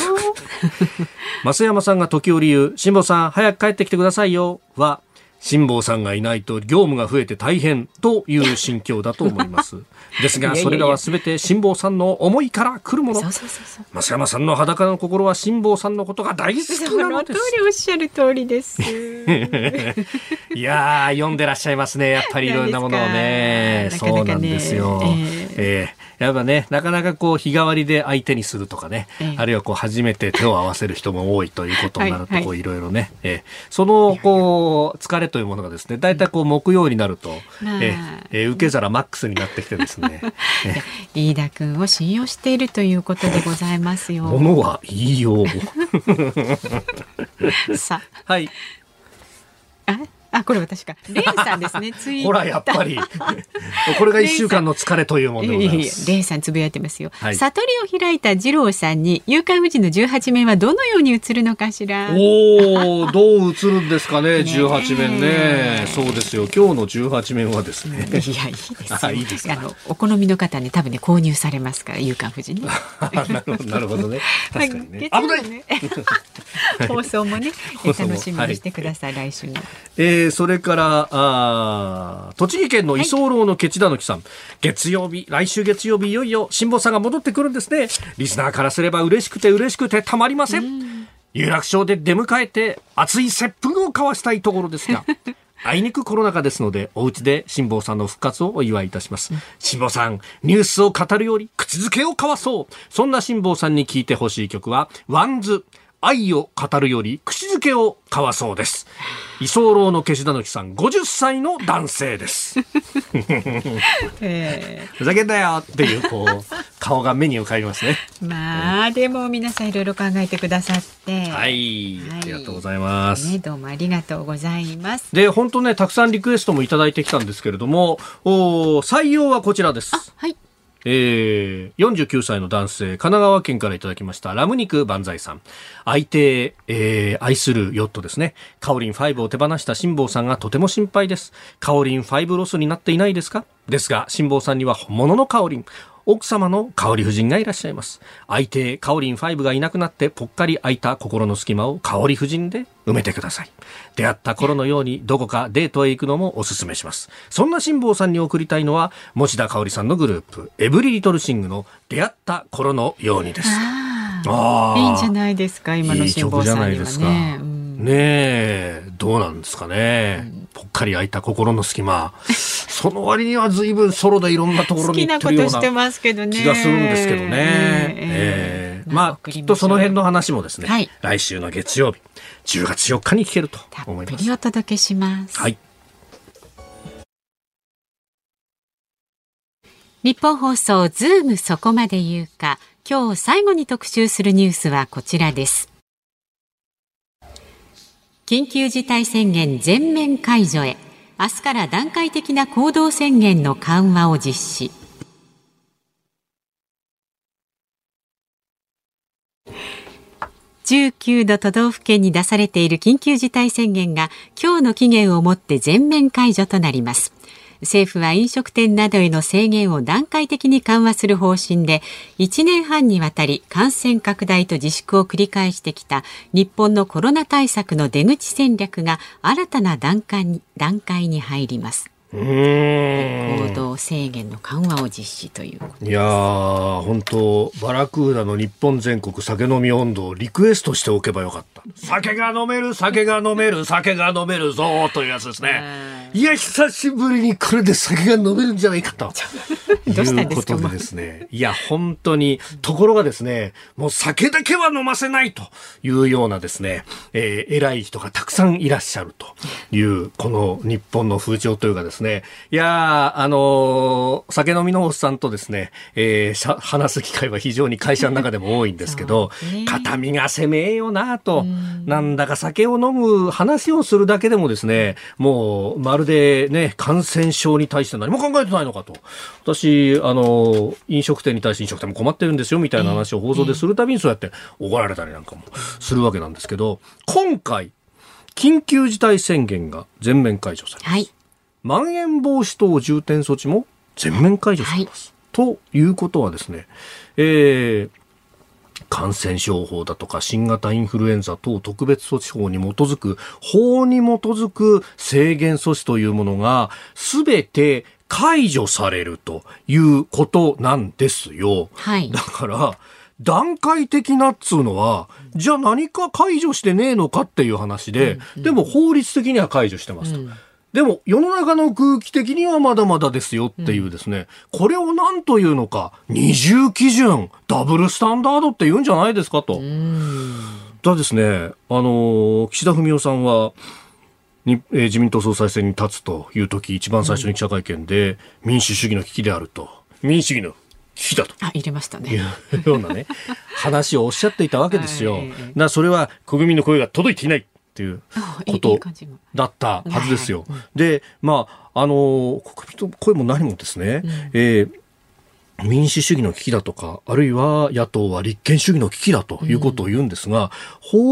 増山さんが時折言う辛坊さん早く帰ってきてくださいよは辛坊さんがいないと業務が増えて大変という心境だと思います。ですが、それらはすべて辛坊さんの思いから来るもの。増山さんの裸の心は辛坊さんのことが大好きなので。す。その通りおっしゃる通りです。いや読んでらっしゃいますね。やっぱりいろんなものをね。そうなんですよ。えー、えーやっぱね、なかなかこう日替わりで相手にするとかね、えあるいはこう初めて手を合わせる人も多いということになると、こういろいろね、えそのこう疲れというものがですね、大体こう木曜になると、ええ。受け皿マックスになってきてですね。飯田君を信用しているということでございますよ。ものは言いよう。さはい。ああ、これ私か。レンさんですね。ツイほら、やっぱり。これが一週間の疲れというものでございます。レンさんつぶやいてますよ。はい悟りを開いた二郎さんに、夕刊富士の18面はどのように映るのかしら。おお、どう映るんですかね、ねえ18面ね。そうですよ。今日の18面はですね。いや、いいですよ。あいいですかあの、お好みの方ね、多分ね、購入されますから、夕刊富士に。なるほど、なるほどね。確かにね。危ない放送もね、楽しみにしてください、来週の。えーそれから、あー栃木県の居候のケチダヌキさん、月曜日、来週月曜日、いよいよ辛坊さんが戻ってくるんですね。リスナーからすれば嬉しくて嬉しくてたまりません。有楽町で出迎えて、熱い接吻を交わしたいところですが、あいにくコロナ禍ですので、お家で辛坊さんの復活をお祝いいたします。辛坊さん、ニュースを語るより口づけを交わそう。そんな辛坊さんに聴いてほしい曲は、 WANDS、愛を語るより口づけを交わそうです。居候の消しだぬきさん、50歳の男性です。えふざけんなよっていう、こう、顔が目に浮かびますね。ーまあ、でも皆さんいろいろ考えてくださって。はい。はいありがとうございます。ね、どうもありがとうございます。で、本当ね、たくさんリクエストもいただいてきたんですけれども、お採用はこちらです。あ、はい。えー、49歳の男性、神奈川県からいただきました、ラム肉万歳さん。相手、えー、愛するヨットですね。カオリン5を手放した辛坊さんがとても心配です。カオリン5ロスになっていないですか？ですが、辛坊さんには本物のカオリン。奥様の香織夫人がいらっしゃいます。相手、カオリン5がいなくなってぽっかり空いた心の隙間を香織夫人で埋めてください。出会った頃のようにどこかデートへ行くのもおすすめします。そんな辛坊さんに送りたいのは、持田香織さんのグループ、エブリリトルシングの出会った頃のようにです。あああ、いいんじゃないですか、今のいい辛坊曲じゃさにはなんいですか。ね。うんねえ、どうなんですかね。ぽっかり空いた心の隙間。その割には随分ソロでいろんなところに行ってるようなとしてますけどね。気がするんですけどね。ええええまあ、きっとその辺の話もですね、はい来週の月曜日、10月4日に聞けると思います。お届けします。はい。日本放送ズームそこまで言うか今日最後に特集するニュースはこちらです緊急事態宣言全面解除へ。明日から段階的な行動宣言の緩和を実施。19の都道府県に出されている緊急事態宣言が今日の期限をもって全面解除となります。政府は飲食店などへの制限を段階的に緩和する方針で1年半にわたり感染拡大と自粛を繰り返してきた日本のコロナ対策の出口戦略が新たな段階に段階に入ります。行動制限の緩和を実施といういやー、本当バラクーダの日本全国酒飲み温度をリクエストしておけばよかった。酒が飲める、酒が飲める、酒が飲めるぞというやつですね。いや、久しぶりにこれで酒が飲めるんじゃないかと。いうですかことでですね。いや、本当に、ところがですね、もう酒だけは飲ませないというようなですね、えー偉い人がたくさんいらっしゃるという、この日本の風潮というかですね、いやー、あのー酒飲みのおっさんとですね、えーしゃ話す機会は非常に会社の中でも多いんですけど ね、肩身が狭えよなと、なんだか酒を飲む話をするだけでもですね、もうまるでね、感染症に対して何も考えてないのかと。私、あの、飲食店に対して飲食店も困ってるんですよみたいな話を放送でするたびにそうやって怒られたりなんかもするわけなんですけど、今回、緊急事態宣言が全面解除されます。はいまん延防止等重点措置も全面解除されます。ということはですね、えー感染症法だとか新型インフルエンザ等特別措置法に基づく法に基づく制限措置というものが全て解除されるということなんですよ。はいだから、段階的なっつうのは、じゃあ何か解除してねえのかっていう話で、でも法律的には解除してますと。でも世の中の空気的にはまだまだですよっていうですね、これを何というのか、二重基準、ダブルスタンダードって言うんじゃないですかと。だですね、あのー岸田文雄さんは、にえー自民党総裁選に立つという時、一番最初に記者会見で、民主主義の危機であると。民主主義の危機だと。あ入れましたいねうようなね、話をおっしゃっていたわけですよ。はいそれは国民の声が届いていない。っていうことだったはずですよ。で、まあ、あの、国民の声も何もですね、うん、えー民主主義の危機だとか、あるいは野党は立憲主義の危機だということを言うんですが、うん、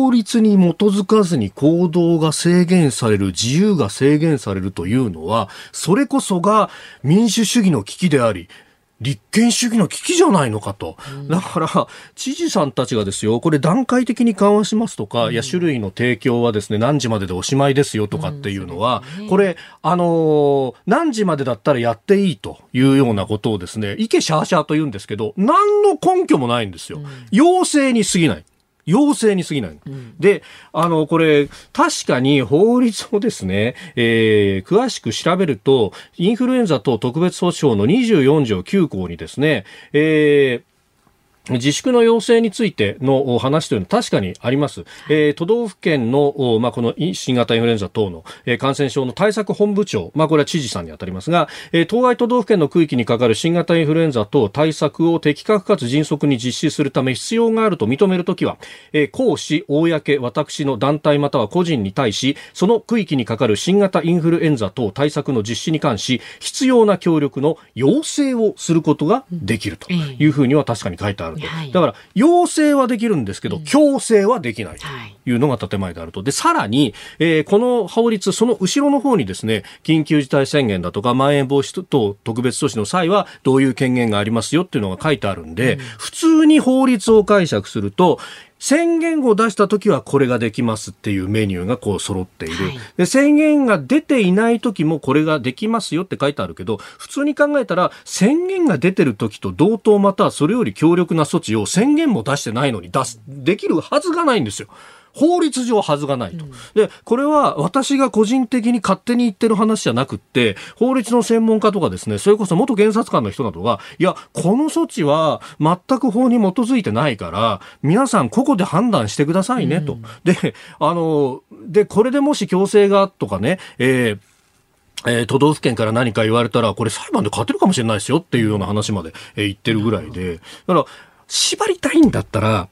法律に基づかずに行動が制限される、自由が制限されるというのは、それこそが民主主義の危機であり、立憲主義の危機じゃないのかと。だから、知事さんたちがですよ、これ段階的に緩和しますとか、いや、種類の提供はですね、何時まででおしまいですよとかっていうのは、これ、あの何時までだったらやっていいというようなことをですね、いけシャーシャーと言うんですけど、何の根拠もないんですよ。要請に過ぎない。要請に過ぎない。うん、で、あの、これ、確かに法律をですね、えー、詳しく調べると、インフルエンザ等特別措置法の24条9項にですね、えー自粛の要請についての話というのは確かにあります。えー、都道府県の、まあ、この新型インフルエンザ等の、え、感染症の対策本部長、まあ、これは知事さんに当たりますが、えー、当該都道府県の区域にかかる新型インフルエンザ等対策を的確かつ迅速に実施するため必要があると認めるときは、えー、公私、公、私の団体または個人に対し、その区域にかかる新型インフルエンザ等対策の実施に関し、必要な協力の要請をすることができるというふうには確かに書いてある。はい、だから、要請はできるんですけど、強制はできないとい。うのが建前であると。で、さらに、えー、この法律、その後ろの方にですね、緊急事態宣言だとか、まん延防止等特別措置の際は、どういう権限がありますよっていうのが書いてあるんで、うん、普通に法律を解釈すると、宣言を出した時はこれができますっていうメニューがこう揃っている、はい、で宣言が出ていない時もこれができますよって書いてあるけど普通に考えたら宣言が出てる時と同等またはそれより強力な措置を宣言も出してないのに出すできるはずがないんですよ。法律上はずがないと。で、これは私が個人的に勝手に言ってる話じゃなくって、法律の専門家とかですね、それこそ元検察官の人などが、いや、この措置は全く法に基づいてないから、皆さん個々で判断してくださいねと。うん、で、あの、で、これでもし強制がとかね、えーえー、都道府県から何か言われたら、これ裁判で勝てるかもしれないですよっていうような話まで、えー、言ってるぐらいで。だから、縛りたいんだったら、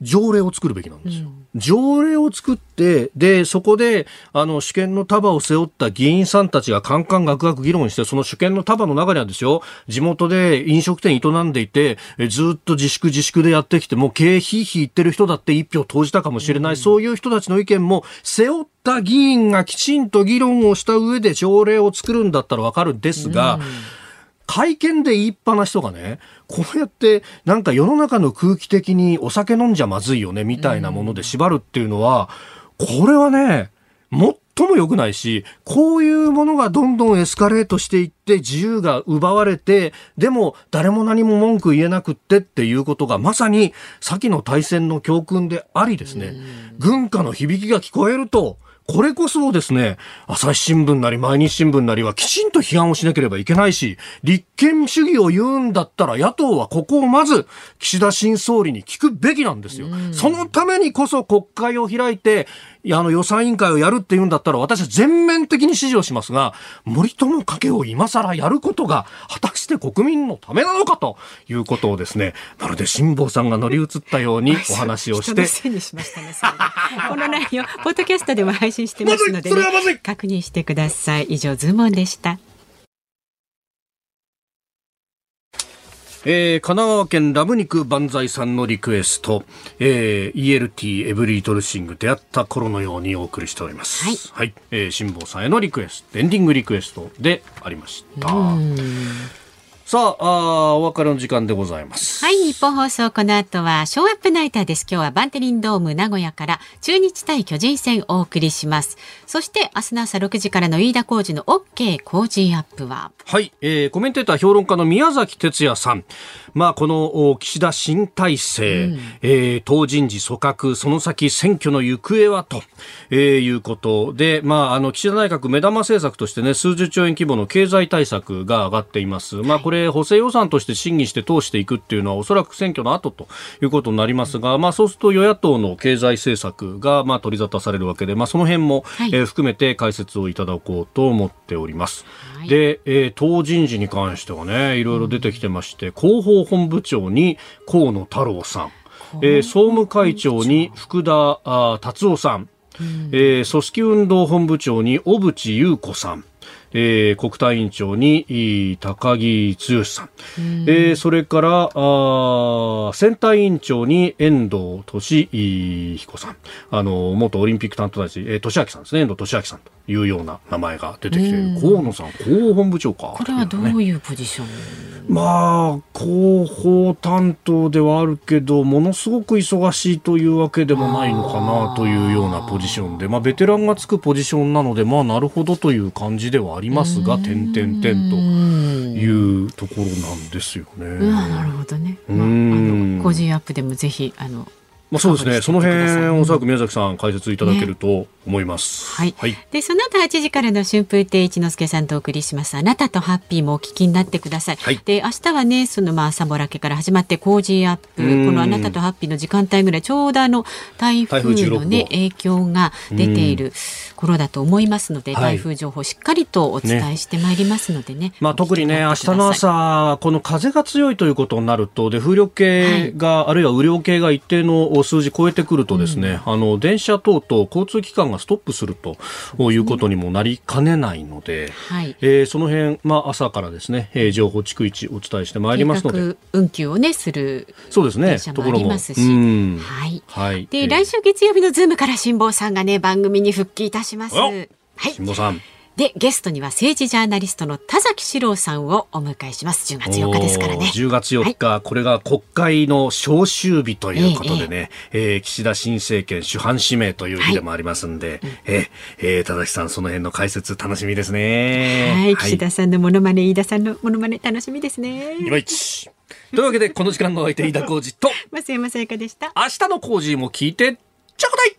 条例を作るべきなんですよ。うん、条例を作って、で、そこで、あの、主権の束を背負った議員さんたちがカンカンガクガク議論して、その主権の束の中にはですよ、地元で飲食店営んでいて、ずっと自粛自粛でやってきて、もう経営ひいひい言ってる人だって一票投じたかもしれない、うん、そういう人たちの意見も背負った議員がきちんと議論をした上で条例を作るんだったらわかるんですが、うん会見で言いっぱな人がね、こうやってなんか世の中の空気的にお酒飲んじゃまずいよねみたいなもので縛るっていうのは、これはね、最も良くないし、こういうものがどんどんエスカレートしていって自由が奪われて、でも誰も何も文句言えなくってっていうことがまさに先の大戦の教訓でありですね、軍歌の響きが聞こえると、これこそですね、朝日新聞なり毎日新聞なりはきちんと批判をしなければいけないし、立憲主義を言うんだったら野党はここをまず岸田新総理に聞くべきなんですよ。そのためにこそ国会を開いて、あの予算委員会をやるって言うんだったら私は全面的に支持をしますが、森友家計を今更やることが果たして国民のためなのかということをですね、まるで辛坊さんが乗り移ったようにお話をして。この内容、ポッドキャストでも配信してますので、ね、確認してください。以上、ズームンでした。えー、神奈川県ラム肉万歳さんのリクエスト、えー、ELT エブリートルシング出会った頃のようにお送りしております。はい。はい、えー、辛坊さんへのリクエスト、エンディングリクエストでありました。さああ、お別れの時間でございます。はい、日本放送、この後は、ショーアップナイターです。今日はバンテリンドーム名古屋から、中日対巨人戦お送りします。そして、明日の朝6時からの飯田浩二の OK 工事アップは。はい、えー、コメンテーター評論家の宮崎哲也さん。まあ、この岸田新体制、うん、えー、党人事組閣、その先選挙の行方はと、えー、いうことで、まあ、あの、岸田内閣目玉政策としてね、数十兆円規模の経済対策が上がっています。まあ、これ、補正予算として審議して通していくっていうのは、おそらく選挙の後ということになりますが、まあ、そうすると与野党の経済政策が、まあ、取り沙汰されるわけで、まあ、その辺も、はい、えー、含めて解説をいただこうと思っております。はい、で、えー、党人事に関してはね、いろいろ出てきてまして、広報本部長に河野太郎さん、えー、総務会長に福田達夫さん、えー組織運動本部長に小渕優子さん。えー国対委員長に高木剛さん、えーそれからあー選対委員長に遠藤俊彦さん。あの元オリンピック担当大臣、えー、俊明さんですね。遠藤俊明さんというような名前が出てきている。河野さん広報本部長か。これはどういうポジション？まあ、広報担当ではあるけど、ものすごく忙しいというわけでもないのかなというようなポジションで、まあ、ベテランがつくポジションなので、まあ、なるほどという感じではありますが、点々点というところなんですよね。なるほどね。うまあ、あんの、 Cozy Up でもぜひ、あの、まあ、そうですね。その辺、おそらく宮崎さん解説いただけると思います。はいはい。で、その後8時からの春風亭一之輔さんとお送りします。あなたとハッピーもお聞きになってください。はいで、明日はね、そのまあ朝ぼらけから始まって Cozy Up、うんこのあなたとハッピーの時間帯ぐらい、ちょうどあの台風台風16のね、号影響が出ている頃だと思いますので、はい台風情報しっかりとお伝えしてまいりますのでね。まあ、特にね、お明日の。朝、この風が強いということになると、で、風力計が、あるいは雨量計が一定の数字超えてくるとですね、あの、電車等々交通機関がストップするということにもなりかねないので、はい。えーその辺、まあ、朝からですね、えー情報逐一お伝えしてまいりますので、運休をね、するそうですね電、車もあところも。りますし。うんはい。はい。で、えー来週月曜日のズームから辛坊さんがね、番組に復帰いたします。おはい。辛坊さん。で、ゲストには政治ジャーナリストの田崎史郎さんをお迎えします。10月4日ですからね。おー10月4日、これが国会の召集日ということでね、えー岸田新政権主犯指名という日でもありますんで、えーえー田崎さん、その辺の解説楽しみですね。はい、岸田さんのモノマネ、飯田さんのモノマネ楽しみですね。いまいち。というわけで、この時間のお相手、飯田浩二と、増山さやかでした。明日の工事も聞いて、ちょうだい